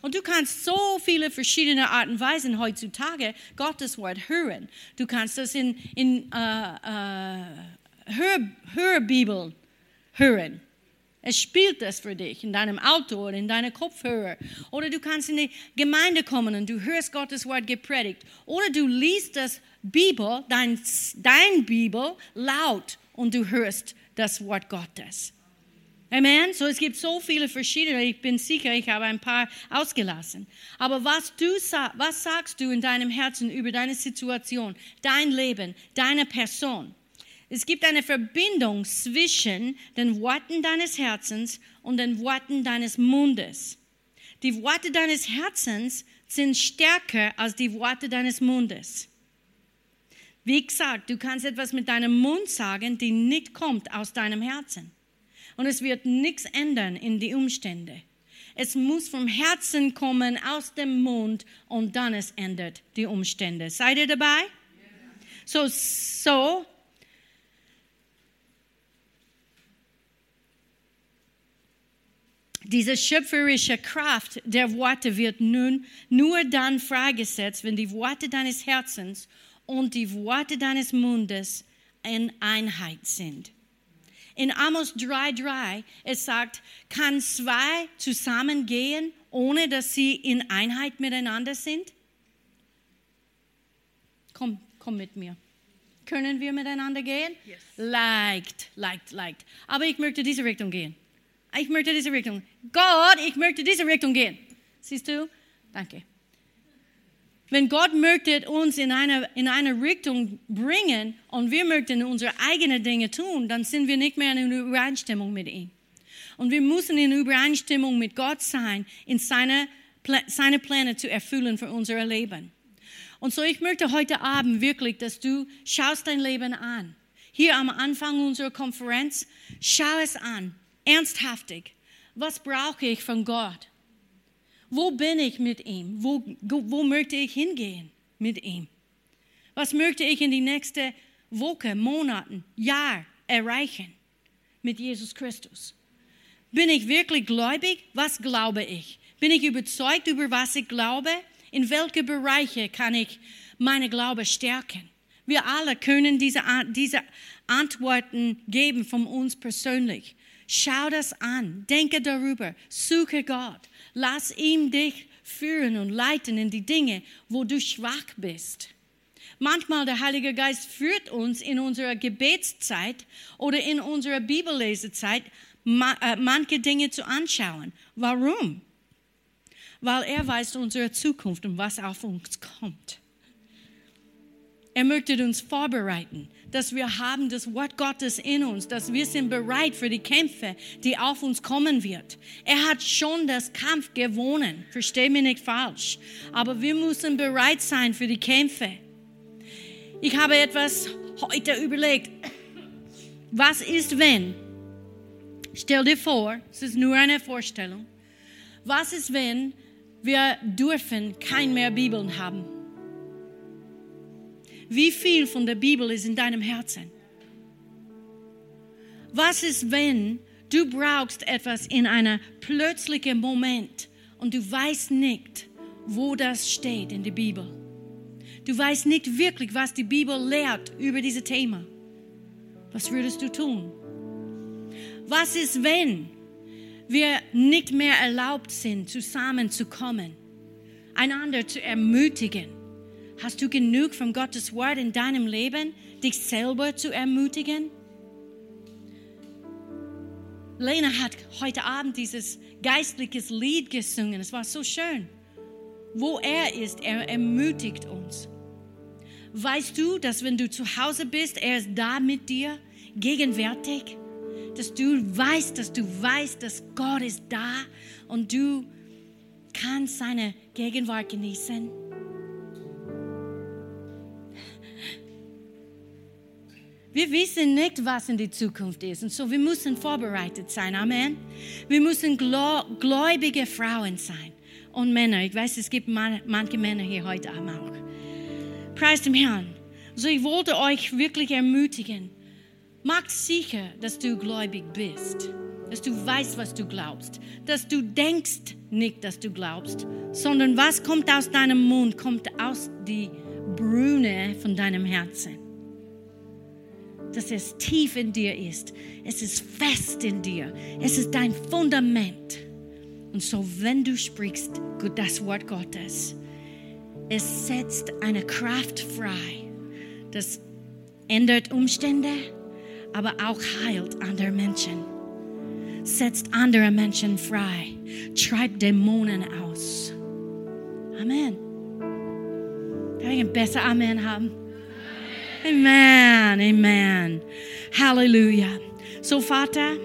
Und du kannst so viele verschiedene Arten und Weisen heutzutage Gottes Wort hören. Du kannst das in, in uh, uh, Hör, Hörbibel hören. Es spielt das für dich in deinem Auto oder in deinem Kopfhörer. Oder du kannst in die Gemeinde kommen und du hörst Gottes Wort gepredigt. Oder du liest das Bibel, dein, dein Bibel laut und du hörst das Wort Gottes. Amen. So es gibt so viele verschiedene. Ich bin sicher, ich habe ein paar ausgelassen. Aber was du was sagst du in deinem Herzen über deine Situation, dein Leben, deine Person? Es gibt eine Verbindung zwischen den Worten deines Herzens und den Worten deines Mundes. Die Worte deines Herzens sind stärker als die Worte deines Mundes. Wie gesagt, du kannst etwas mit deinem Mund sagen, die nicht kommt aus deinem Herzen. Und es wird nichts ändern in die Umstände. Es muss vom Herzen kommen, aus dem Mund und dann es ändert die Umstände. Seid ihr dabei? So, so Diese schöpferische Kraft der Worte wird nun nur dann freigesetzt, wenn die Worte deines Herzens und die Worte deines Mundes in Einheit sind. In Amos 3,3, es sagt, kann zwei zusammengehen, ohne dass sie in Einheit miteinander sind? Komm, komm mit mir. Können wir miteinander gehen? Yes. Leicht, leicht, leicht. Aber ich möchte diese Richtung gehen. Ich möchte diese Richtung. Gott, ich möchte diese Richtung gehen. Siehst du? Danke. Wenn Gott möchte uns in eine, in eine Richtung bringen und wir möchten unsere eigenen Dinge tun, dann sind wir nicht mehr in Übereinstimmung mit ihm. Und wir müssen in Übereinstimmung mit Gott sein, in seine, seine Pläne zu erfüllen für unser Leben. Und so, ich möchte heute Abend wirklich, dass du schaust dein Leben an. Hier am Anfang unserer Konferenz, schau es an ernsthaftig, was brauche ich von Gott? Wo bin ich mit ihm? Wo, wo möchte ich hingehen mit ihm? Was möchte ich in die nächste Woche, Monaten, Jahr erreichen mit Jesus Christus? Bin ich wirklich gläubig? Was glaube ich? Bin ich überzeugt über was ich glaube? In welche Bereiche kann ich meine Glaube stärken? Wir alle können diese, diese Antworten geben von uns persönlich. Schau das an, denke darüber, suche Gott, lass ihm dich führen und leiten in die Dinge, wo du schwach bist. Manchmal der Heilige Geist führt uns in unserer Gebetszeit oder in unserer Bibellesezeit äh, manche Dinge zu anschauen. Warum? Weil er weiß unsere Zukunft und was auf uns kommt. Er möchte uns vorbereiten, dass wir haben das Wort Gottes in uns, dass wir sind bereit für die Kämpfe, die auf uns kommen wird. Er hat schon das Kampf gewonnen, verstehe mich nicht falsch, aber wir müssen bereit sein für die Kämpfe. Ich habe etwas heute überlegt. Was ist, wenn? Stell dir vor, es ist nur eine Vorstellung. Was ist, wenn wir dürfen kein mehr Bibeln haben? Wie viel von der Bibel ist in deinem Herzen? Was ist, wenn du brauchst etwas in einem plötzlichen Moment und du weißt nicht, wo das steht in der Bibel? Du weißt nicht wirklich, was die Bibel lehrt über dieses Thema. Was würdest du tun? Was ist, wenn wir nicht mehr erlaubt sind, zusammenzukommen, einander zu ermutigen? Hast du genug von Gottes Wort in deinem Leben, dich selber zu ermutigen? Lena hat heute Abend dieses geistliches Lied gesungen. Es war so schön. Wo er ist, er ermutigt uns. Weißt du, dass wenn du zu Hause bist, er ist da mit dir, gegenwärtig? Dass du weißt, dass du weißt, dass Gott ist da und du kannst seine Gegenwart genießen? Wir wissen nicht, was in der Zukunft ist. Und so, wir müssen vorbereitet sein. Amen. Wir müssen gläubige Frauen sein. Und Männer. Ich weiß, es gibt manche Männer hier heute Abend auch. Preis dem Herrn. So, ich wollte euch wirklich ermutigen. Macht sicher, dass du gläubig bist. Dass du weißt, was du glaubst. Dass du denkst nicht, dass du glaubst. Sondern was kommt aus deinem Mund, kommt aus die Brüne von deinem Herzen dass es tief in dir ist. Es ist fest in dir. Es ist dein Fundament. Und so, wenn du sprichst das Wort Gottes, es setzt eine Kraft frei, das ändert Umstände, aber auch heilt andere Menschen, setzt andere Menschen frei, treibt Dämonen aus. Amen. Kann ich ein besser Amen haben? Amen, Amen. Halleluja. So, Vater,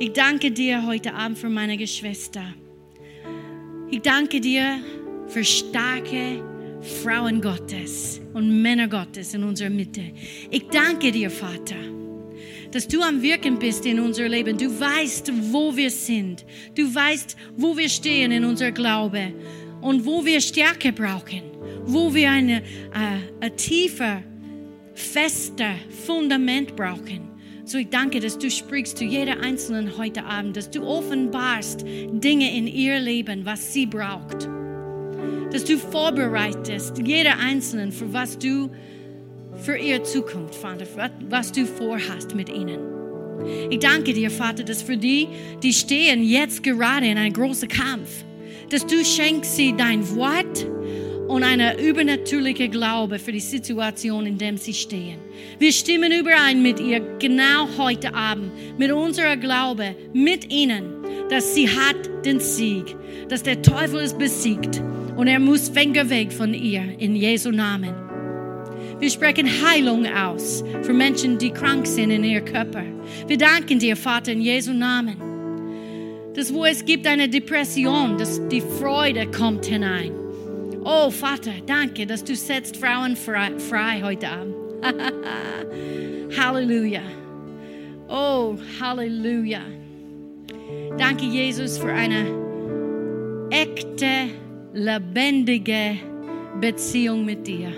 ich danke dir heute Abend für meine Geschwister. Ich danke dir für starke Frauen Gottes und Männer Gottes in unserer Mitte. Ich danke dir, Vater, dass du am Wirken bist in unser Leben. Du weißt, wo wir sind. Du weißt, wo wir stehen in unser Glaube und wo wir Stärke brauchen, wo wir eine, äh, eine tiefer fester Fundament brauchen. So ich danke, dass du sprichst zu jeder Einzelnen heute Abend, dass du offenbarst Dinge in ihr Leben, was sie braucht. Dass du vorbereitest jeder Einzelnen für was du für ihre Zukunft, Vater, was du vorhast mit ihnen. Ich danke dir, Vater, dass für die, die stehen jetzt gerade in einem großen Kampf, dass du schenkst sie dein Wort, und eine übernatürliche Glaube für die Situation, in der sie stehen. Wir stimmen überein mit ihr genau heute Abend, mit unserer Glaube, mit ihnen, dass sie hat den Sieg, dass der Teufel ist besiegt und er muss Finger weg von ihr in Jesu Namen. Wir sprechen Heilung aus für Menschen, die krank sind in ihrem Körper. Wir danken dir, Vater, in Jesu Namen. Dass wo es gibt eine Depression, dass die Freude kommt hinein. Oh Vater, danke, dass du setzt Frauen frei, frei heute Abend. Halleluja. Oh, Halleluja. Danke, Jesus, für eine echte, lebendige Beziehung mit dir.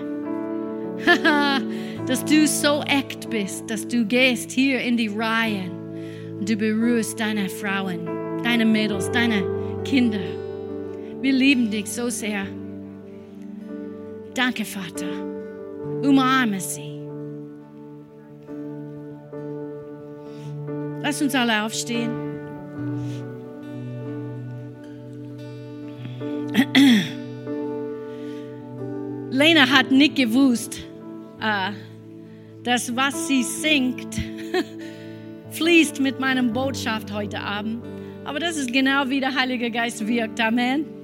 dass du so echt bist, dass du gehst hier in die Reihen und du berührst deine Frauen, deine Mädels, deine Kinder. Wir lieben dich so sehr. Danke, Vater. Umarme sie. Lass uns alle aufstehen. Lena hat nicht gewusst, äh, dass was sie singt, fließt mit meiner Botschaft heute Abend. Aber das ist genau wie der Heilige Geist wirkt. Amen.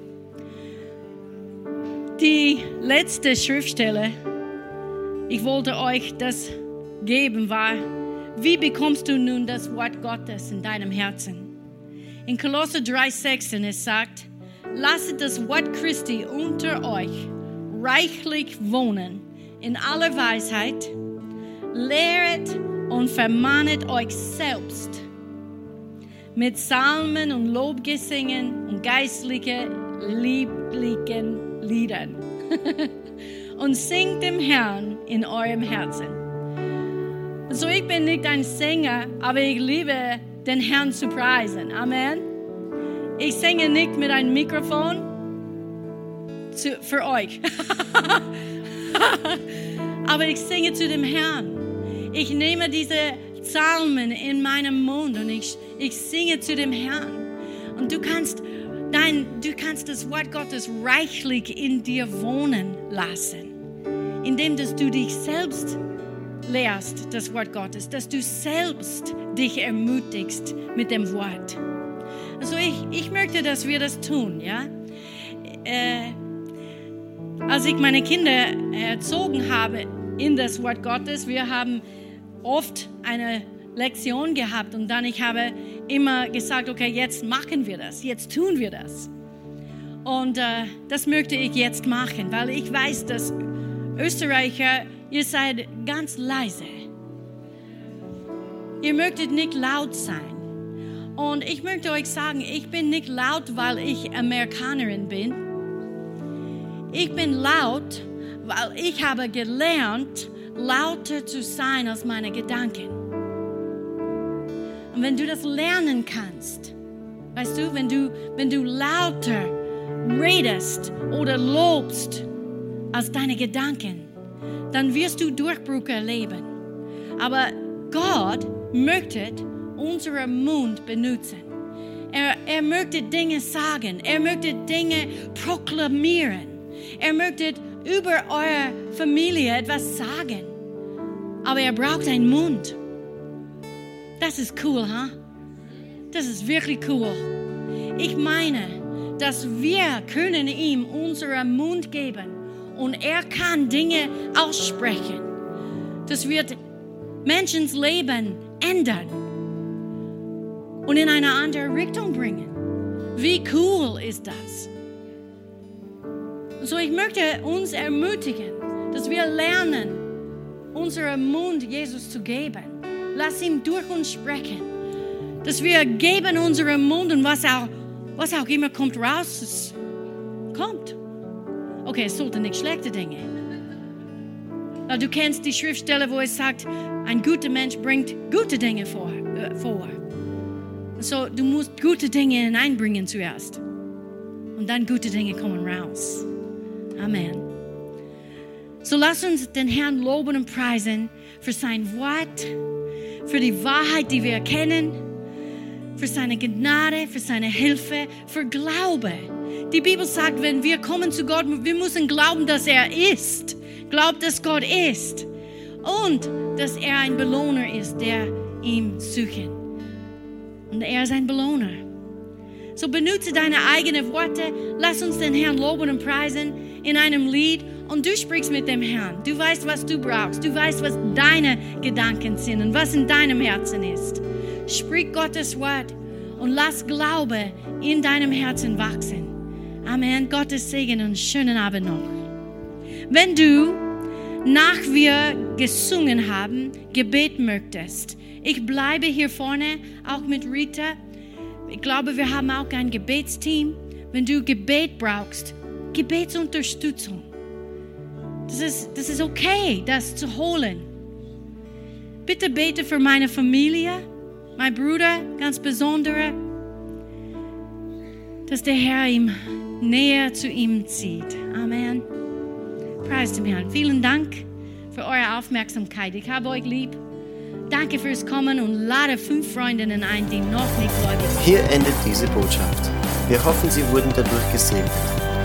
Die letzte Schriftstelle, ich wollte euch das geben, war, wie bekommst du nun das Wort Gottes in deinem Herzen? In Kolosser 3,16 es sagt, lasset das Wort Christi unter euch reichlich wohnen in aller Weisheit, lehret und vermahnet euch selbst mit Psalmen und Lobgesängen und geistlichen, lieblichen Liedern und singt dem Herrn in eurem Herzen. So, ich bin nicht ein Sänger, aber ich liebe den Herrn zu preisen. Amen. Ich singe nicht mit einem Mikrofon zu, für euch, aber ich singe zu dem Herrn. Ich nehme diese Psalmen in meinem Mund und ich, ich singe zu dem Herrn. Und du kannst Nein, du kannst das Wort Gottes reichlich in dir wohnen lassen, indem dass du dich selbst lehrst das Wort Gottes, dass du selbst dich ermutigst mit dem Wort. Also ich, ich möchte, dass wir das tun, ja. Äh, als ich meine Kinder erzogen habe in das Wort Gottes, wir haben oft eine Lektion gehabt und dann ich habe immer gesagt, okay, jetzt machen wir das, jetzt tun wir das. Und äh, das möchte ich jetzt machen, weil ich weiß, dass Österreicher, ihr seid ganz leise. Ihr möchtet nicht laut sein. Und ich möchte euch sagen, ich bin nicht laut, weil ich Amerikanerin bin. Ich bin laut, weil ich habe gelernt, lauter zu sein als meine Gedanken. Und wenn du das lernen kannst, weißt du, wenn du, wenn du lauter redest oder lobst als deine Gedanken, dann wirst du Durchbruch erleben. Aber Gott möchte unseren Mund benutzen. Er, er möchte Dinge sagen. Er möchte Dinge proklamieren. Er möchte über eure Familie etwas sagen. Aber er braucht einen Mund. Das ist cool, ha? Huh? Das ist wirklich cool. Ich meine, dass wir können ihm unseren Mund geben und er kann Dinge aussprechen. Das wird Menschens Leben ändern und in eine andere Richtung bringen. Wie cool ist das? So, ich möchte uns ermutigen, dass wir lernen, unseren Mund Jesus zu geben. Lass ihn durch uns sprechen. Dass wir geben unseren Mund und was auch, was auch immer kommt raus, es kommt. Okay, es sollten nicht schlechte Dinge. Du kennst die Schriftstelle, wo es sagt, ein guter Mensch bringt gute Dinge vor. Äh, vor. So, du musst gute Dinge hineinbringen zuerst. Und dann gute Dinge kommen raus. Amen. So lass uns den Herrn loben und preisen für sein Wort, für die Wahrheit, die wir erkennen, für seine Gnade, für seine Hilfe, für Glaube. Die Bibel sagt, wenn wir kommen zu Gott, wir müssen glauben, dass er ist. Glaubt, dass Gott ist. Und dass er ein Belohner ist, der ihm suchen. Und er ist ein Belohner. So benutze deine eigenen Worte. Lass uns den Herrn loben und preisen in einem Lied. Und du sprichst mit dem Herrn. Du weißt, was du brauchst. Du weißt, was deine Gedanken sind und was in deinem Herzen ist. Sprich Gottes Wort und lass Glaube in deinem Herzen wachsen. Amen. Gottes Segen und schönen Abend noch. Wenn du nach wir gesungen haben, Gebet möchtest, ich bleibe hier vorne, auch mit Rita. Ich glaube, wir haben auch ein Gebetsteam. Wenn du Gebet brauchst, Gebetsunterstützung. Das ist, das ist okay, das zu holen. Bitte bete für meine Familie, mein Bruder, ganz besondere, dass der Herr ihm näher zu ihm zieht. Amen. Preis dem Herrn. Vielen Dank für eure Aufmerksamkeit. Ich habe euch lieb. Danke fürs Kommen und lade fünf Freundinnen ein, die noch nicht gläubig sind. Hier endet diese Botschaft. Wir hoffen, Sie wurden dadurch gesegnet.